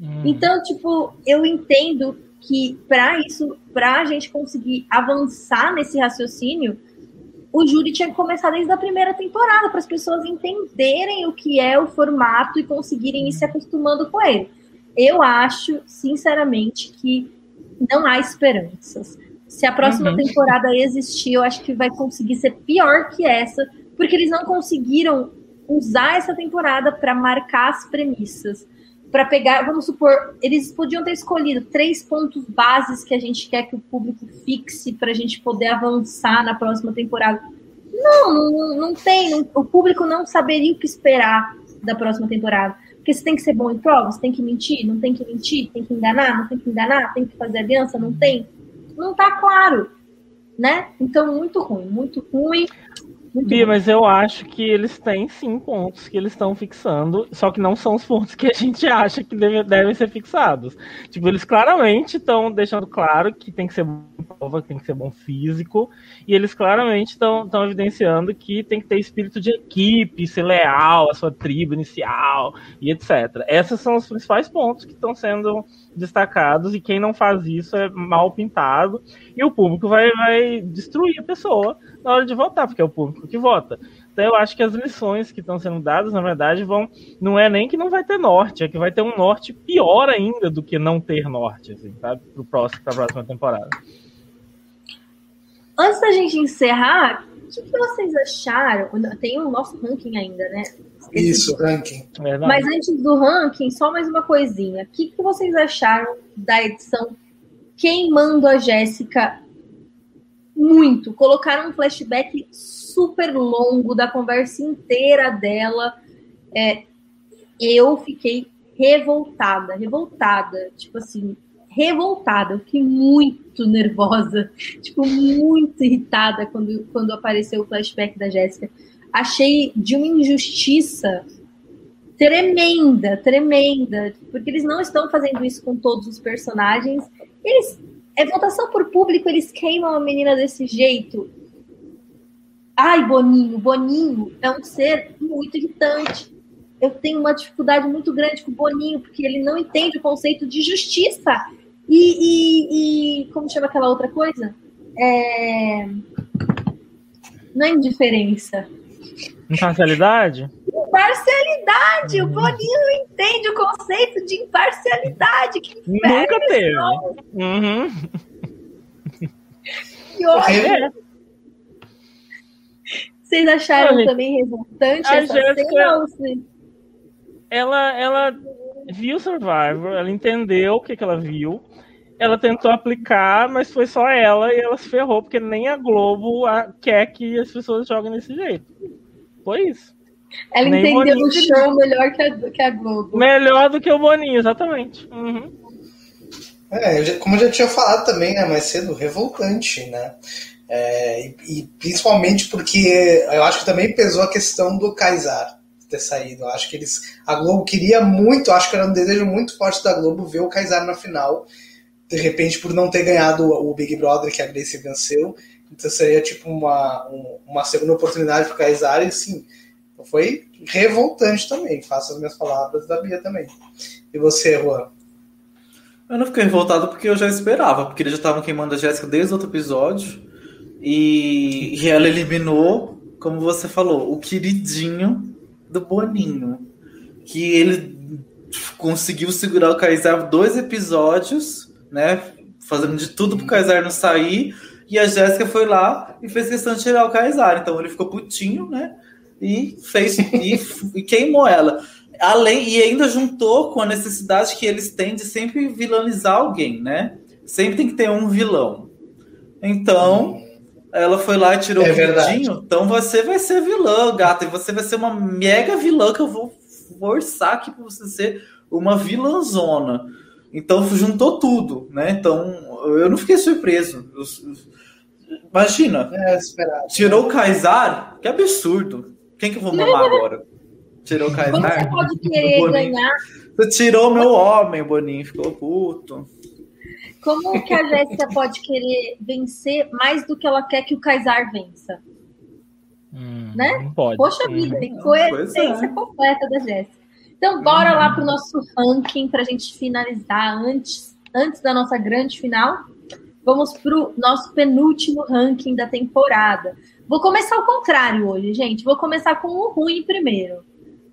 Hum. Então, tipo, eu entendo que para isso, para a gente conseguir avançar nesse raciocínio, o júri tinha que começar desde a primeira temporada, para as pessoas entenderem o que é o formato e conseguirem ir se acostumando com ele. Eu acho, sinceramente, que não há esperanças. Se a próxima uhum. temporada existir, eu acho que vai conseguir ser pior que essa, porque eles não conseguiram usar essa temporada para marcar as premissas para pegar, vamos supor, eles podiam ter escolhido três pontos bases que a gente quer que o público fixe para a gente poder avançar na próxima temporada. Não, não, não tem. Não, o público não saberia o que esperar da próxima temporada. Porque você tem que ser bom em provas, tem que mentir, não tem que mentir, tem que enganar, não tem que enganar, tem que fazer aliança, não tem. Não tá claro, né? Então, muito ruim, muito ruim. Bia, mas eu acho que eles têm sim pontos que eles estão fixando, só que não são os pontos que a gente acha que deve, devem ser fixados. Tipo, eles claramente estão deixando claro que tem que ser prova, que tem que ser bom físico, e eles claramente estão evidenciando que tem que ter espírito de equipe, ser leal à sua tribo inicial e etc. Esses são os principais pontos que estão sendo destacados, e quem não faz isso é mal pintado, e o público vai, vai destruir a pessoa na hora de votar, porque é o público que vota. Então eu acho que as lições que estão sendo dadas, na verdade, vão. Não é nem que não vai ter norte, é que vai ter um norte pior ainda do que não ter norte, assim, sabe? Pro próximo, próxima temporada. Antes da gente encerrar, que, que vocês acharam? Tem o nosso ranking ainda, né? Isso, ranking. Verdade. Mas antes do ranking, só mais uma coisinha. O que, que vocês acharam da edição Queimando a Jéssica? Muito. Colocaram um flashback super longo da conversa inteira dela. É, eu fiquei revoltada, revoltada. Tipo assim, revoltada. Eu fiquei muito nervosa, tipo, muito irritada quando, quando apareceu o flashback da Jéssica. Achei de uma injustiça tremenda, tremenda, porque eles não estão fazendo isso com todos os personagens. Eles é votação por público, eles queimam a menina desse jeito. Ai, Boninho, Boninho é um ser muito irritante. Eu tenho uma dificuldade muito grande com o Boninho, porque ele não entende o conceito de justiça. E, e, e como chama aquela outra coisa? É... Não é indiferença. Imparcialidade? Imparcialidade! Uhum. O Boninho não entende o conceito de imparcialidade. Que Nunca teve. Uhum. [laughs] Que ódio. Vocês acharam também revoltante essa Jéssica, cena? Ela, ela viu Survivor, ela entendeu o que, que ela viu, ela tentou aplicar, mas foi só ela e ela se ferrou, porque nem a Globo quer que as pessoas joguem desse jeito. Foi isso. Ela nem entendeu o show melhor que a, que a Globo. Melhor do que o Boninho, exatamente. Uhum. É, como eu já tinha falado também, né, mais cedo, revoltante, né? É, e, e, principalmente porque eu acho que também pesou a questão do Kaysar ter saído. Eu acho que eles. A Globo queria muito, acho que era um desejo muito forte da Globo ver o Kaysar na final de repente por não ter ganhado o Big Brother que a Grace venceu. Então seria tipo uma, uma segunda oportunidade para o Kaysar e sim, foi revoltante também. Faço as minhas palavras da Bia também. E você, Juan? Eu não fiquei revoltado porque eu já esperava, porque eles já estavam queimando a Jéssica desde outro episódio. E, e ela eliminou, como você falou, o queridinho do Boninho. Que ele conseguiu segurar o Kaysar dois episódios né? Fazendo de tudo pro Kaysar não sair. E a Jéssica foi lá e fez questão de tirar o Kaysar. Então ele ficou putinho, né? E fez e, e queimou ela. Além, e ainda juntou com a necessidade que eles têm de sempre vilanizar alguém, né? Sempre tem que ter um vilão. Então, ela foi lá e tirou é o queridinho. Então você vai ser vilã, gata. E você vai ser uma mega vilã que eu vou forçar aqui pra você ser uma vilãzona. Então juntou tudo, né? Então eu não fiquei surpreso. imagina, é, tirou o Kaysar, que absurdo. Quem que eu vou mamar agora? Tirou o Kaysar. Você pode querer ganhar. Você tirou meu homem, Boninho, ficou puto. Como que a Jéssica pode querer vencer mais do que ela quer que o Kaysar vença? Hum, né? Não pode. Poxa vida, hum. coerência é. completa da Jéssica. Então, bora lá para o nosso ranking para a gente finalizar antes, antes da nossa grande final. Vamos para o nosso penúltimo ranking da temporada. Vou começar ao contrário hoje, gente. Vou começar com o ruim primeiro.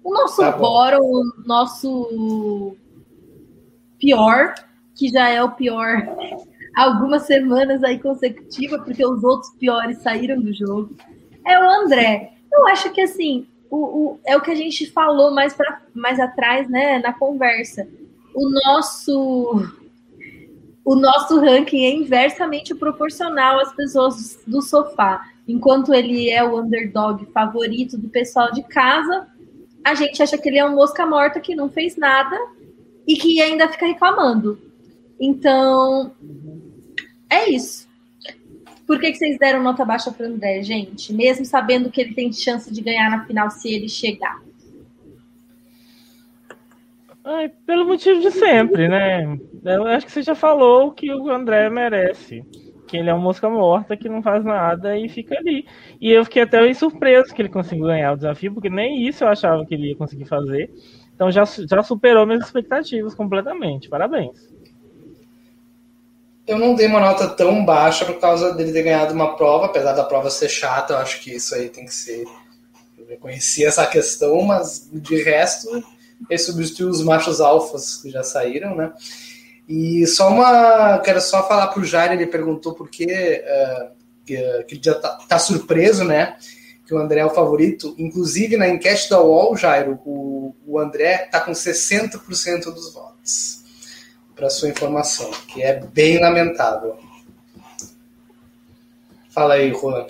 O nosso tá bora, o nosso pior, que já é o pior algumas semanas aí consecutivas, porque os outros piores saíram do jogo, é o André. Eu acho que assim, o, o, é o que a gente falou mais, pra, mais atrás, né, na conversa. O nosso o nosso ranking é inversamente proporcional às pessoas do sofá. Enquanto ele é o underdog favorito do pessoal de casa, a gente acha que ele é um mosca morta que não fez nada e que ainda fica reclamando. Então, é isso. Por que, que vocês deram nota baixa para o André, gente? Mesmo sabendo que ele tem chance de ganhar na final se ele chegar. Ai, pelo motivo de sempre, né? Eu acho que você já falou que o André merece. Que ele é uma mosca morta que não faz nada e fica ali. E eu fiquei até surpreso que ele conseguiu ganhar o desafio, porque nem isso eu achava que ele ia conseguir fazer. Então já, já superou minhas expectativas completamente. Parabéns eu não dei uma nota tão baixa por causa dele ter ganhado uma prova, apesar da prova ser chata, eu acho que isso aí tem que ser. Eu reconheci essa questão, mas de resto, ele substituiu os machos alfas que já saíram, né? E só uma. Quero só falar pro Jair, ele perguntou por que uh, que, que já tá, tá, surpreso, né? Que o André é o favorito. Inclusive, na enquete da UOL, Jairo, o, o André tá com 60% dos votos. Para sua informação, que é bem lamentável. Fala aí, Juan.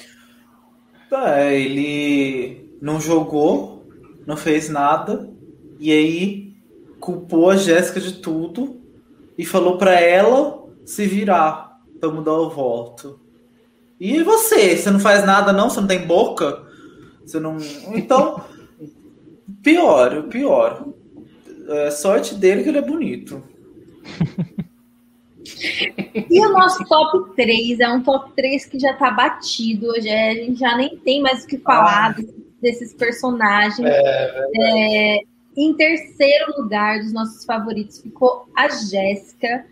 Tá, ele não jogou, não fez nada, e aí culpou a Jéssica de tudo e falou para ela se virar para mudar o voto. E você? Você não faz nada, não? Você não tem boca? Você não. Então, [laughs] pior, pior. É sorte dele que ele é bonito. E o nosso top 3 é um top 3 que já tá batido. Hoje é, a gente já nem tem mais o que falar ah. desses personagens. É, é, em terceiro lugar dos nossos favoritos ficou a Jéssica,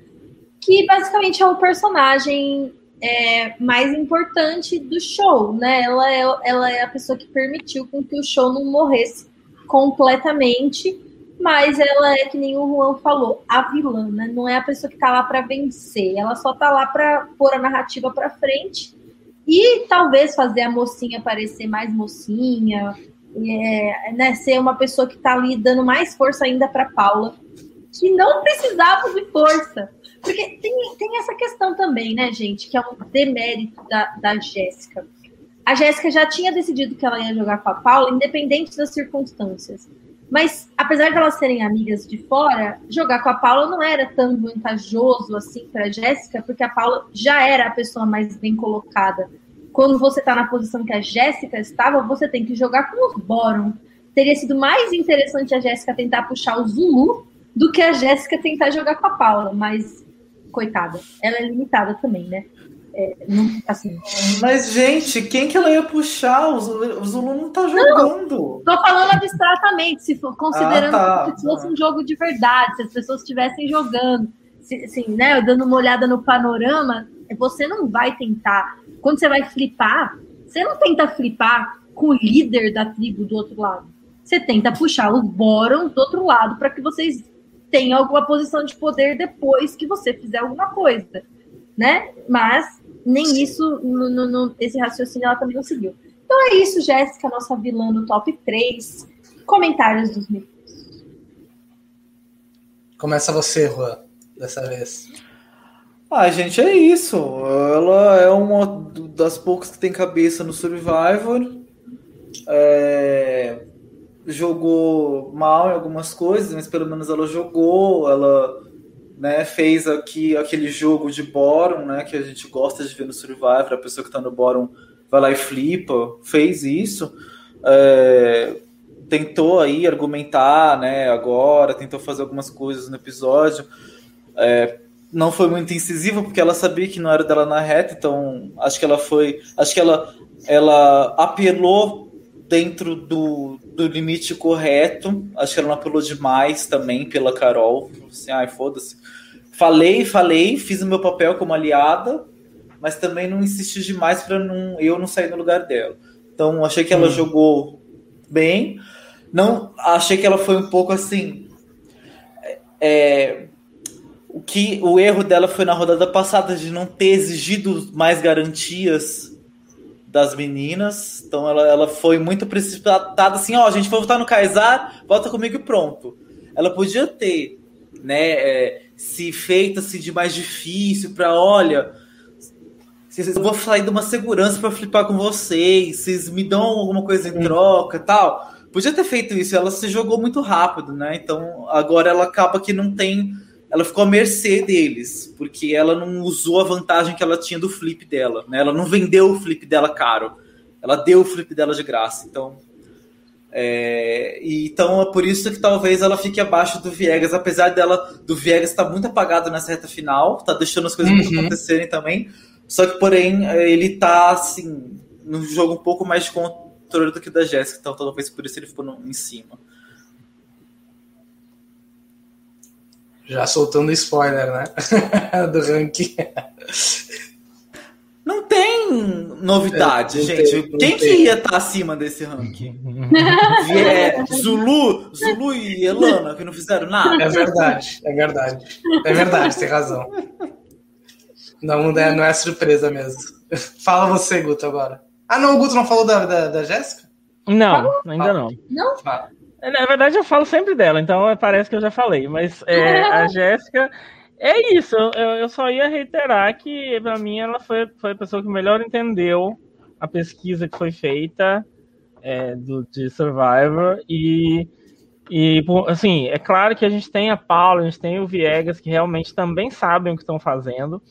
que basicamente é o personagem é, mais importante do show, né? Ela é, ela é a pessoa que permitiu com que o show não morresse completamente, mas ela é que nem o Juan falou, a vilã, né? Não é a pessoa que tá lá para vencer, ela só tá lá para pôr a narrativa para frente e talvez fazer a mocinha parecer mais mocinha, é, né, ser uma pessoa que está ali dando mais força ainda para Paula, que não precisava de força. Porque tem, tem essa questão também, né, gente, que é um demérito da, da Jéssica. A Jéssica já tinha decidido que ela ia jogar com a Paula, independente das circunstâncias. Mas, apesar de elas serem amigas de fora, jogar com a Paula não era tão vantajoso assim para Jéssica, porque a Paula já era a pessoa mais bem colocada quando você está na posição que a Jéssica estava, você tem que jogar com os Boron. Teria sido mais interessante a Jéssica tentar puxar o Zulu do que a Jéssica tentar jogar com a Paula, mas coitada, ela é limitada também, né? É, não, assim, mas, gente, quem que ela ia puxar? O Zulu, não tá jogando. Não, tô falando abstratamente, se for, considerando ah, tá, se fosse um jogo de verdade, se as pessoas estivessem jogando, se, assim, né, dando uma olhada no panorama, você não vai tentar quando você vai flipar, você não tenta flipar com o líder da tribo do outro lado. Você tenta puxar os Boron do outro lado para que vocês tenham alguma posição de poder depois que você fizer alguma coisa, né? Mas nem isso, no, no, no, esse raciocínio ela também não seguiu. Então é isso, Jéssica, nossa vilã no top 3. Comentários dos meninos. Começa você, Juan, dessa vez. Ah, gente, é isso. Ela é uma das poucas que tem cabeça no Survivor. É... Jogou mal em algumas coisas, mas pelo menos ela jogou. Ela né, fez aqui aquele jogo de Boron, né, que a gente gosta de ver no Survivor. A pessoa que está no Boron vai lá e flipa. Fez isso. É... Tentou aí argumentar, né, agora, tentou fazer algumas coisas no episódio. É, não foi muito incisiva porque ela sabia que não era dela na reta, então acho que ela foi, acho que ela ela apelou dentro do, do limite correto. Acho que ela não apelou demais também pela Carol. Assim, ai, foda-se. Falei, falei, fiz o meu papel como aliada, mas também não insisti demais para não, eu não sair no lugar dela. Então, achei que ela hum. jogou bem. Não, achei que ela foi um pouco assim. É, o que o erro dela foi na rodada passada de não ter exigido mais garantias das meninas. Então ela, ela foi muito precipitada assim, ó, oh, a gente vai votar no Kaysar, volta comigo e pronto. Ela podia ter, né, é, se feito assim de mais difícil para, olha, eu vou sair de uma segurança para flipar com vocês, vocês me dão alguma coisa em troca, tal. Podia ter feito isso, ela se jogou muito rápido, né? Então agora ela acaba que não tem ela ficou à mercê deles, porque ela não usou a vantagem que ela tinha do flip dela, né? Ela não vendeu o flip dela caro, ela deu o flip dela de graça. Então, é, e, então é por isso que talvez ela fique abaixo do Viegas, apesar dela do Viegas estar tá muito apagado nessa reta final, tá deixando as coisas uhum. acontecerem também. Só que, porém, ele tá assim, no jogo um pouco mais de controle do que o da Jéssica, então talvez por isso ele ficou no, em cima. Já soltando spoiler, né? [laughs] Do ranking. Não tem novidade, é, não gente. Tem, Quem tem. que ia estar tá acima desse ranking? [laughs] é, Zulu, Zulu e Elana, que não fizeram nada. É verdade, é verdade. É verdade, tem razão. Não, é, não é surpresa mesmo. Fala você, Guto, agora. Ah, não, o Guto não falou da, da, da Jéssica? Não, ainda não. Não? Fala. Na verdade, eu falo sempre dela, então parece que eu já falei. Mas é, a [laughs] Jéssica, é isso. Eu, eu só ia reiterar que, para mim, ela foi, foi a pessoa que melhor entendeu a pesquisa que foi feita é, do, de Survivor. E, e, assim, é claro que a gente tem a Paula, a gente tem o Viegas, que realmente também sabem o que estão fazendo.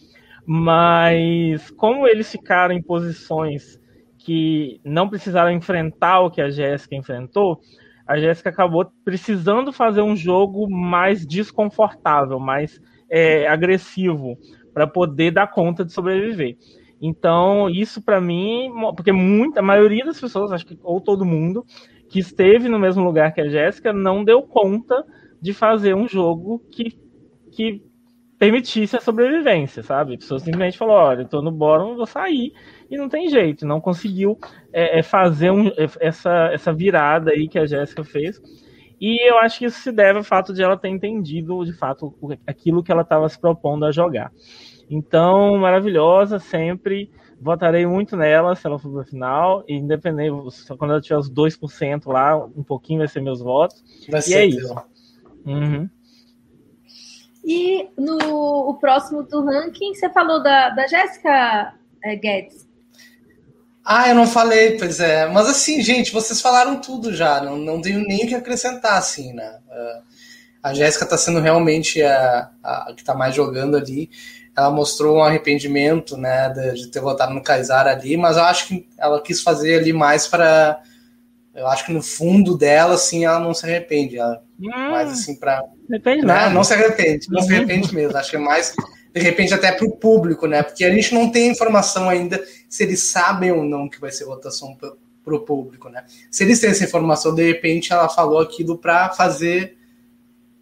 Mas como eles ficaram em posições que não precisaram enfrentar o que a Jéssica enfrentou, a Jéssica acabou precisando fazer um jogo mais desconfortável, mais é, agressivo, para poder dar conta de sobreviver. Então, isso para mim, porque muita, a maioria das pessoas, acho que ou todo mundo, que esteve no mesmo lugar que a Jéssica, não deu conta de fazer um jogo que, que permitisse a sobrevivência, sabe? A pessoa simplesmente falou: olha, eu tô no bórum, vou sair, e não tem jeito, não conseguiu é, é fazer um, é, essa, essa virada aí que a Jéssica fez. E eu acho que isso se deve ao fato de ela ter entendido, de fato, aquilo que ela estava se propondo a jogar. Então, maravilhosa, sempre. Votarei muito nela se ela for para final. E independente, quando ela tiver os 2% lá, um pouquinho vai ser meus votos. Vai e ser é isso. Uhum. E no o próximo do ranking, você falou da, da Jéssica é, Guedes. Ah, eu não falei, pois é. Mas assim, gente, vocês falaram tudo já. Não, não tenho nem o que acrescentar, assim, né? Uh, a Jéssica está sendo realmente a, a, que está mais jogando ali. Ela mostrou um arrependimento, né, de, de ter votado no Kaysar ali, mas eu acho que ela quis fazer ali mais para eu acho que no fundo dela, assim, ela não se arrepende. Ela, mais assim, para. Depende, né? Não se arrepende, não se uhum. arrepende mesmo. Acho que é mais, de repente, até para o público, né? Porque a gente não tem informação ainda se eles sabem ou não que vai ser votação para o público, né? Se eles têm essa informação, de repente ela falou aquilo para fazer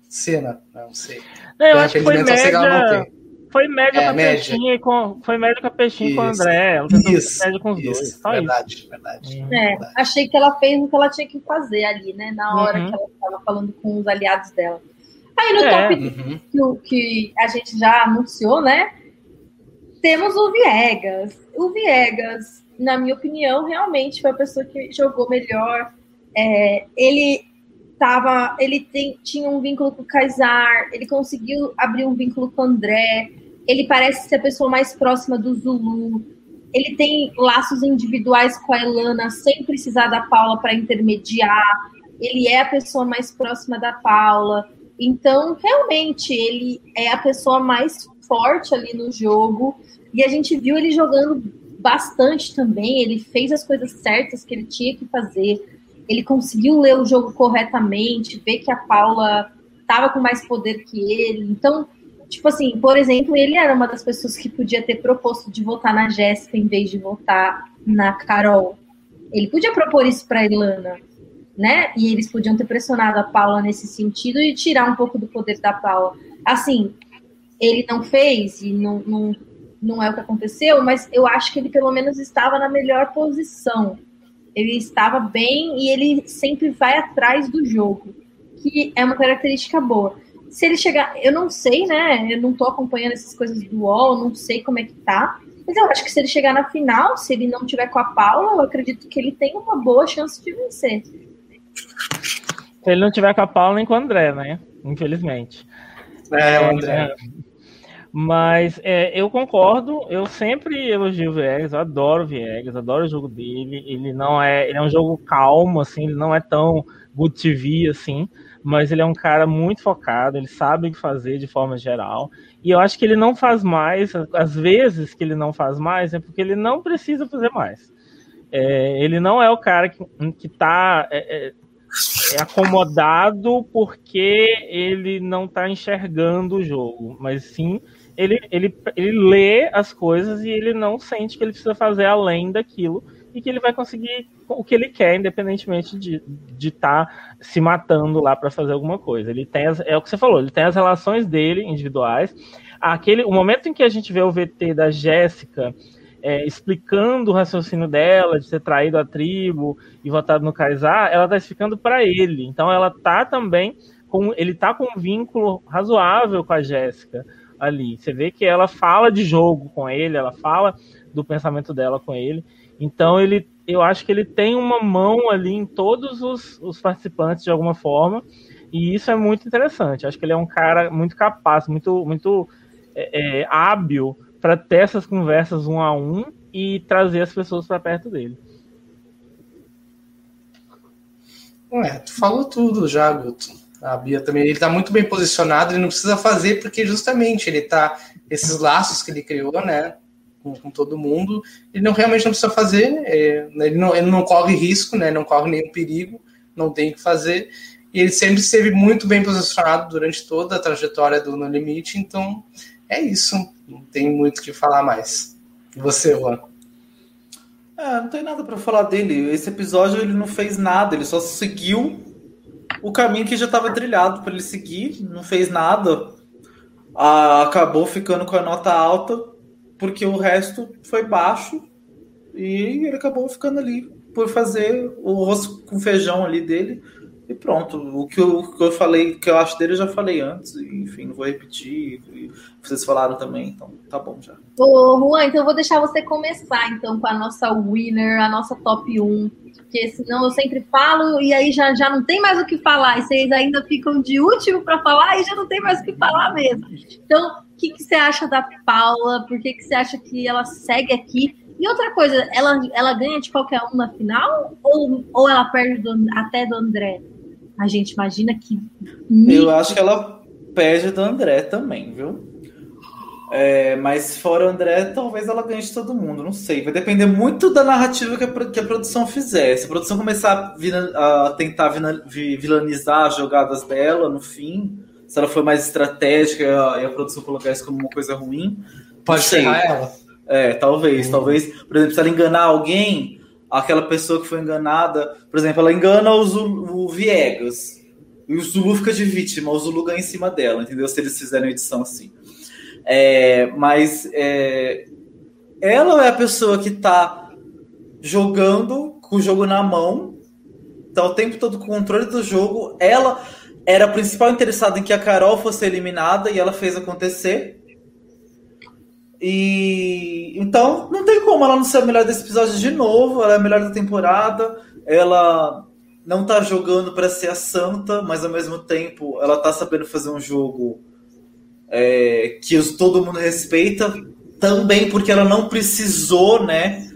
cena, não sei. Não, eu acho que foi média, foi média é, com a Peixinho com foi média com a Peixinho com o André, ela isso, média com os isso, dois. Só verdade, isso. verdade, é, verdade. Achei que ela fez o que ela tinha que fazer ali, né? Na hora uhum. que ela estava falando com os aliados dela. Aí no é. top uhum. que, que a gente já anunciou, né? Temos o Viegas. O Viegas, na minha opinião, realmente foi a pessoa que jogou melhor. É, ele tava, ele tem, tinha um vínculo com o Kaysar, ele conseguiu abrir um vínculo com o André, ele parece ser a pessoa mais próxima do Zulu. Ele tem laços individuais com a Elana sem precisar da Paula para intermediar. Ele é a pessoa mais próxima da Paula. Então, realmente, ele é a pessoa mais forte ali no jogo. E a gente viu ele jogando bastante também. Ele fez as coisas certas que ele tinha que fazer. Ele conseguiu ler o jogo corretamente, ver que a Paula estava com mais poder que ele. Então, Tipo assim, por exemplo, ele era uma das pessoas que podia ter proposto de votar na Jéssica em vez de votar na Carol. Ele podia propor isso para Ilana, né? E eles podiam ter pressionado a Paula nesse sentido e tirar um pouco do poder da Paula. Assim, ele não fez e não, não, não é o que aconteceu, mas eu acho que ele pelo menos estava na melhor posição. Ele estava bem e ele sempre vai atrás do jogo, que é uma característica boa se ele chegar, eu não sei, né? Eu não tô acompanhando essas coisas do UOL, não sei como é que tá. Mas eu acho que se ele chegar na final, se ele não tiver com a Paula, eu acredito que ele tem uma boa chance de vencer. Se ele não tiver com a Paula, nem com o André, né? Infelizmente. É, o André. É, [laughs] mas é, eu concordo, eu sempre elogio o Viegas, eu adoro o Viegas, adoro o jogo dele. Ele não é, ele é um jogo calmo, assim, ele não é tão good TV assim mas ele é um cara muito focado, ele sabe o que fazer de forma geral. E eu acho que ele não faz mais, às vezes que ele não faz mais, é porque ele não precisa fazer mais. É, ele não é o cara que, que tá é, é, é acomodado porque ele não está enxergando o jogo, mas sim ele, ele, ele lê as coisas e ele não sente que ele precisa fazer além daquilo e que ele vai conseguir o que ele quer, independentemente de estar tá se matando lá para fazer alguma coisa. Ele tem as, é o que você falou, ele tem as relações dele individuais. Aquele, o momento em que a gente vê o VT da Jéssica é, explicando o raciocínio dela de ter traído a tribo e votado no Kaysar, ela está explicando para ele. Então ela tá também com ele tá com um vínculo razoável com a Jéssica ali. Você vê que ela fala de jogo com ele, ela fala do pensamento dela com ele. Então ele, eu acho que ele tem uma mão ali em todos os, os participantes de alguma forma. E isso é muito interessante. Acho que ele é um cara muito capaz, muito, muito é, é, hábil para ter essas conversas um a um e trazer as pessoas para perto dele. É, tu falou tudo já, Guto. A Bia também, ele tá muito bem posicionado, ele não precisa fazer porque justamente ele tá esses laços que ele criou, né, com, com todo mundo, ele não realmente não precisa fazer, é, ele, não, ele não corre risco, né, não corre nenhum perigo, não tem que fazer, e ele sempre esteve muito bem posicionado durante toda a trajetória do No Limite, então é isso, não tem muito o que falar mais. E você, Juan? É, não tem nada para falar dele. Esse episódio ele não fez nada, ele só seguiu o caminho que já estava trilhado para ele seguir, não fez nada. Ah, acabou ficando com a nota alta porque o resto foi baixo e ele acabou ficando ali por fazer o rosto com feijão ali dele e pronto. O que eu, o que eu falei, que eu acho dele, eu já falei antes. enfim, não vou repetir. vocês falaram também, então tá bom já. Ô, Juan, então eu vou deixar você começar então com a nossa winner, a nossa top 1. Porque senão eu sempre falo e aí já, já não tem mais o que falar. E vocês ainda ficam de último para falar e já não tem mais o que falar mesmo. Então, o que, que você acha da Paula? Por que, que você acha que ela segue aqui? E outra coisa, ela, ela ganha de qualquer um na final? Ou, ou ela perde do, até do André? A gente imagina que. Eu acho que ela perde do André também, viu? É, mas fora o André, talvez ela ganhe de todo mundo, não sei. Vai depender muito da narrativa que a, que a produção fizer. Se a produção começar a, a tentar vilanizar as jogadas dela no fim, se ela for mais estratégica e a produção colocar isso como uma coisa ruim, pode ser ela. É, talvez, hum. talvez. Por exemplo, se ela enganar alguém, aquela pessoa que foi enganada, por exemplo, ela engana o, Zulu, o Viegas e o Zulu fica de vítima, o Zulu ganha em cima dela, entendeu? Se eles fizerem edição assim. É, mas é, ela é a pessoa que está jogando com o jogo na mão, tá o tempo todo com o controle do jogo. Ela era a principal interessada em que a Carol fosse eliminada e ela fez acontecer. E então não tem como ela não ser a melhor desse episódio de novo. Ela é a melhor da temporada. Ela não tá jogando para ser a santa, mas ao mesmo tempo ela tá sabendo fazer um jogo é, que todo mundo respeita. Também porque ela não precisou, né,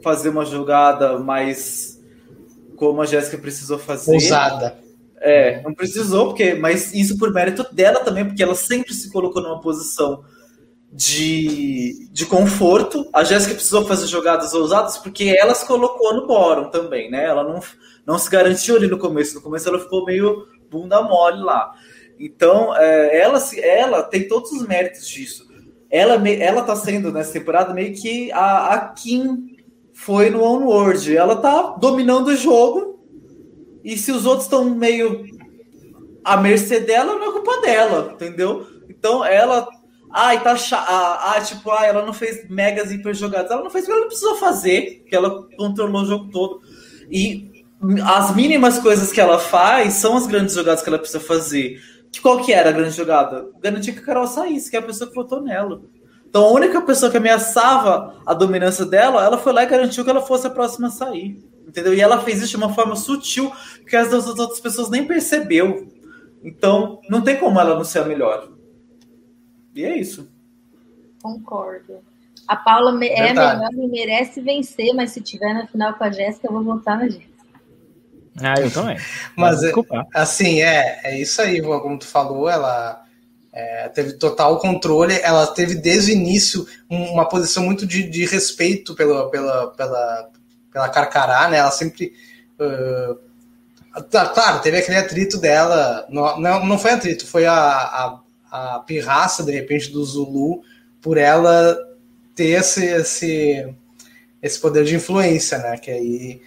fazer uma jogada mais como a Jéssica precisou fazer. Ousada. É, não precisou, porque, mas isso por mérito dela também, porque ela sempre se colocou numa posição de, de conforto. A Jéssica precisou fazer jogadas ousadas porque ela se colocou no bórum também, né? Ela não, não se garantiu ali no começo. No começo ela ficou meio bunda mole lá. Então, é, ela, ela tem todos os méritos disso. Ela, ela tá sendo nessa temporada meio que a, a Kim foi no Onward. Ela tá dominando o jogo. E se os outros estão meio à mercê dela, não é culpa dela, entendeu? Então ela Ai, tá chato. Ah, tipo, ah, ela não fez megas hiper jogadas. Ela não fez porque ela não precisou fazer, porque ela controlou o jogo todo. E as mínimas coisas que ela faz são as grandes jogadas que ela precisa fazer. Qual que era a grande jogada? Garantir que a Carol saísse, que é a pessoa que votou nela. Então a única pessoa que ameaçava a dominância dela, ela foi lá e garantiu que ela fosse a próxima a sair. Entendeu? E ela fez isso de uma forma sutil que as outras pessoas nem percebeu. Então, não tem como ela não ser a melhor. E é isso. Concordo. A Paula é melhor e merece vencer, mas se tiver na final com a Jéssica, eu vou votar na Jéssica. Ah, eu também. mas, é, assim, é, é isso aí, como tu falou, ela é, teve total controle, ela teve desde o início uma posição muito de, de respeito pela, pela, pela, pela Carcará, né? Ela sempre. Uh, claro, teve aquele atrito dela, não, não, foi atrito, foi a, a a pirraça, de repente, do Zulu por ela ter esse, esse, esse poder de influência, né? Que aí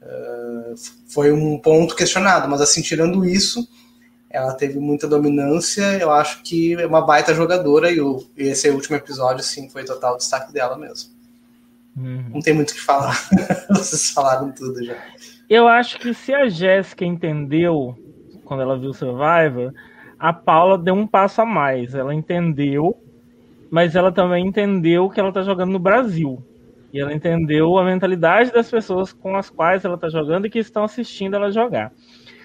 uh, foi um ponto questionado. Mas, assim, tirando isso, ela teve muita dominância. Eu acho que é uma baita jogadora e, o, e esse último episódio, sim, foi total destaque dela mesmo. Uhum. Não tem muito o que falar. [laughs] Vocês falaram tudo já. Eu acho que se a Jéssica entendeu quando ela viu Survivor, a Paula deu um passo a mais. Ela entendeu mas ela também entendeu que ela está jogando no Brasil. E ela entendeu a mentalidade das pessoas com as quais ela está jogando e que estão assistindo ela jogar.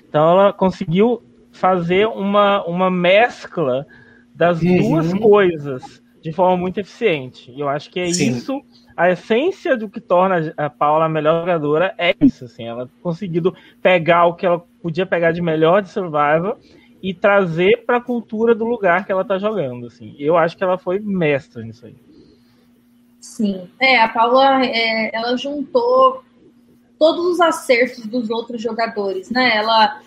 Então ela conseguiu fazer uma, uma mescla das uhum. duas coisas de forma muito eficiente. E eu acho que é Sim. isso, a essência do que torna a Paula a melhor jogadora é isso, assim, ela conseguido pegar o que ela podia pegar de melhor de Survivor e trazer para a cultura do lugar que ela está jogando, assim. Eu acho que ela foi mestra nisso aí. Sim, é, a Paula, é, ela juntou todos os acertos dos outros jogadores, né? Ela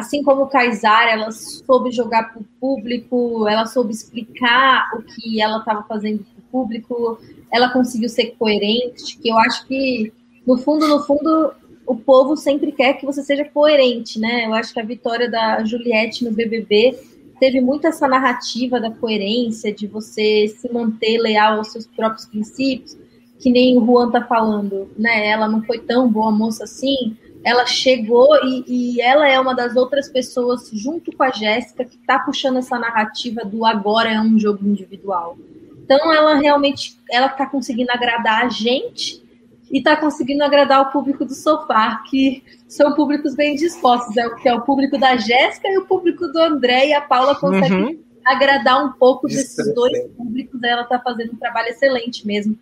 assim como o Kaysar, ela soube jogar para o público, ela soube explicar o que ela estava fazendo para o público, ela conseguiu ser coerente, que eu acho que, no fundo, no fundo, o povo sempre quer que você seja coerente, né? Eu acho que a vitória da Juliette no BBB teve muito essa narrativa da coerência, de você se manter leal aos seus próprios princípios, que nem o Juan tá falando, né? Ela não foi tão boa moça assim, ela chegou e, e, ela é uma das outras pessoas, junto com a Jéssica, que está puxando essa narrativa do agora é um jogo individual. Então ela realmente ela está conseguindo agradar a gente e está conseguindo agradar o público do sofá, que são públicos bem dispostos, é o que é o público da Jéssica e o público do André e a Paula consegue uhum. agradar um pouco desses dois públicos. Ela está fazendo um trabalho excelente mesmo.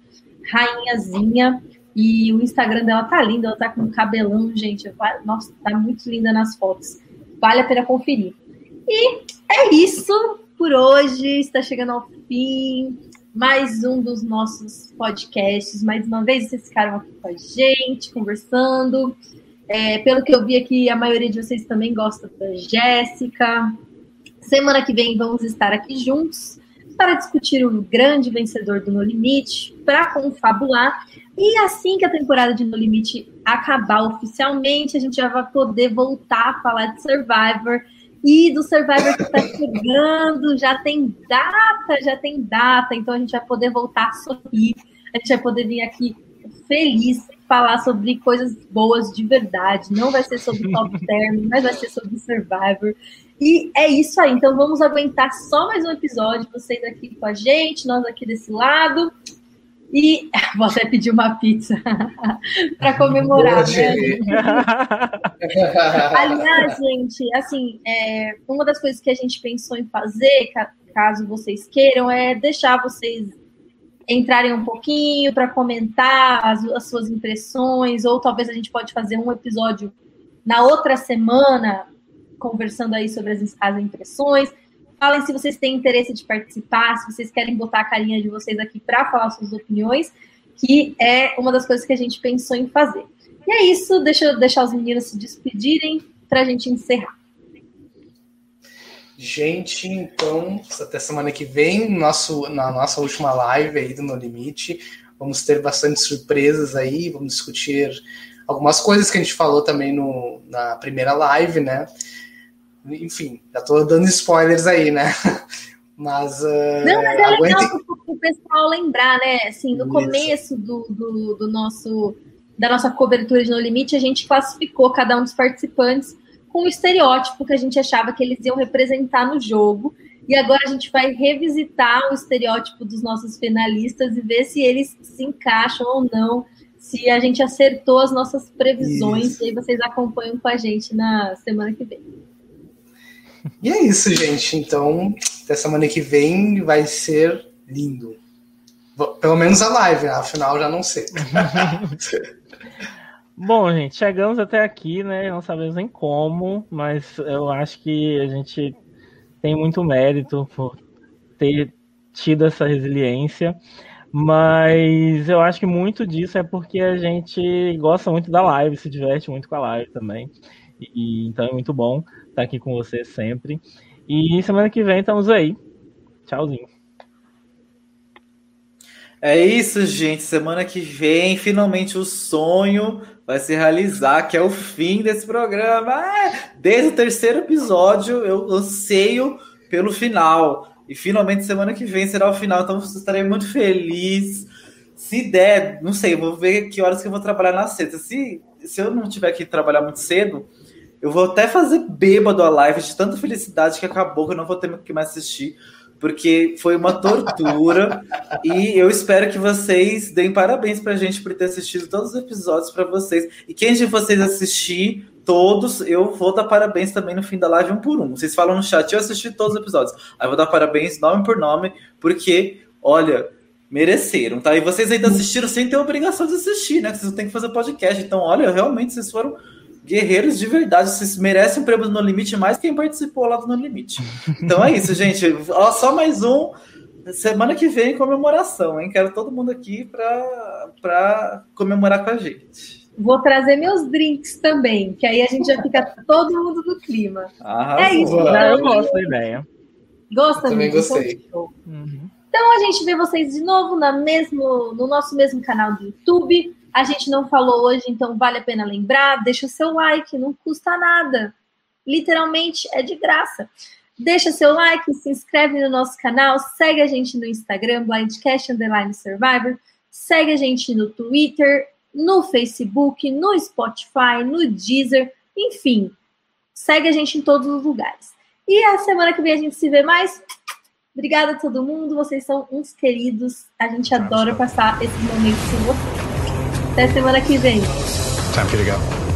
Rainhazinha. E o Instagram dela tá lindo, ela tá com um cabelão, gente. Nossa, tá muito linda nas fotos. Vale a pena conferir. E é isso por hoje. Está chegando ao fim. Mais um dos nossos podcasts. Mais uma vez, vocês ficaram aqui com a gente, conversando. É, pelo que eu vi aqui, a maioria de vocês também gosta da Jéssica. Semana que vem vamos estar aqui juntos para discutir o grande vencedor do No Limite, para confabular. E assim que a temporada de No Limite acabar oficialmente, a gente já vai poder voltar a falar de Survivor e do Survivor que está chegando. Já tem data, já tem data, então a gente vai poder voltar a sorrir, a gente vai poder vir aqui feliz falar sobre coisas boas de verdade. Não vai ser sobre top [laughs] term, mas vai ser sobre Survivor. E é isso aí. Então vamos aguentar só mais um episódio. Vocês aqui com a gente, nós aqui desse lado. E [laughs] vou até pedir uma pizza [laughs] para comemorar. Né? [laughs] Aliás, gente, assim, é, uma das coisas que a gente pensou em fazer, caso vocês queiram, é deixar vocês entrarem um pouquinho para comentar as, as suas impressões, ou talvez a gente pode fazer um episódio na outra semana conversando aí sobre as, as impressões. Falem se vocês têm interesse de participar, se vocês querem botar a carinha de vocês aqui para falar suas opiniões, que é uma das coisas que a gente pensou em fazer. E é isso, deixa eu deixar os meninos se despedirem para a gente encerrar. Gente, então, até semana que vem, nosso, na nossa última live aí do No Limite, vamos ter bastante surpresas aí, vamos discutir algumas coisas que a gente falou também no, na primeira live, né? Enfim, já tô dando spoilers aí, né? [laughs] Mas. Uh, Não, mas é aguente... legal o pessoal lembrar, né? Assim, no Isso. começo do, do, do, nosso da nossa cobertura de No Limite, a gente classificou cada um dos participantes com o estereótipo que a gente achava que eles iam representar no jogo. E agora a gente vai revisitar o estereótipo dos nossos finalistas e ver se eles se encaixam ou não, se a gente acertou as nossas previsões. Isso. E aí vocês acompanham com a gente na semana que vem. E é isso, gente. Então, até semana que vem vai ser lindo. Pelo menos a live, afinal já não sei. [laughs] Bom, gente, chegamos até aqui, né? Não sabemos nem como, mas eu acho que a gente tem muito mérito por ter tido essa resiliência. Mas eu acho que muito disso é porque a gente gosta muito da live, se diverte muito com a live também. E, então é muito bom estar aqui com você sempre. E semana que vem estamos aí. Tchauzinho. É isso, gente. Semana que vem, finalmente o sonho vai se realizar, que é o fim desse programa. Ah, desde o terceiro episódio, eu anseio pelo final. E finalmente, semana que vem será o final. Então, estarei muito feliz. Se der, não sei, vou ver que horas que eu vou trabalhar na sexta. Se, se eu não tiver que trabalhar muito cedo, eu vou até fazer bêbado a live de tanta felicidade que acabou, que eu não vou ter que mais assistir. porque foi uma tortura. e eu espero que vocês deem parabéns pra gente por ter assistido todos os episódios para vocês. E quem de vocês assistir todos, eu vou dar parabéns também no fim da live um por um. Vocês falam no chat, eu assisti todos os episódios. Aí eu vou dar parabéns nome por nome, porque, olha, mereceram, tá? E vocês ainda assistiram sem ter obrigação de assistir, né? Vocês não têm que fazer podcast. Então, olha, realmente vocês foram guerreiros de verdade. Vocês merecem um prêmio No Limite mais quem participou lá do No Limite. [laughs] Então é isso, gente. Ó, só mais um. Semana que vem, comemoração, hein? Quero todo mundo aqui para comemorar com a gente. Vou trazer meus drinks também, que aí a gente já fica todo mundo no clima. Arrasou. É isso. eu gosto da ideia. Gosta, eu também gostei. Uhum. Então a gente vê vocês de novo na mesmo, no nosso mesmo canal do YouTube. A gente não falou hoje, então vale a pena lembrar. Deixa o seu like, não custa nada. Literalmente é de graça. Deixa seu like, se inscreve no nosso canal, segue a gente no Instagram, Blindcast Underline Survivor, segue a gente no Twitter, no Facebook, no Spotify, no Deezer, enfim, segue a gente em todos os lugares. E a semana que vem a gente se vê mais. Obrigada a todo mundo, vocês são uns queridos. A gente adora passar esses momentos com vocês. Até semana que vem. Time for you to go.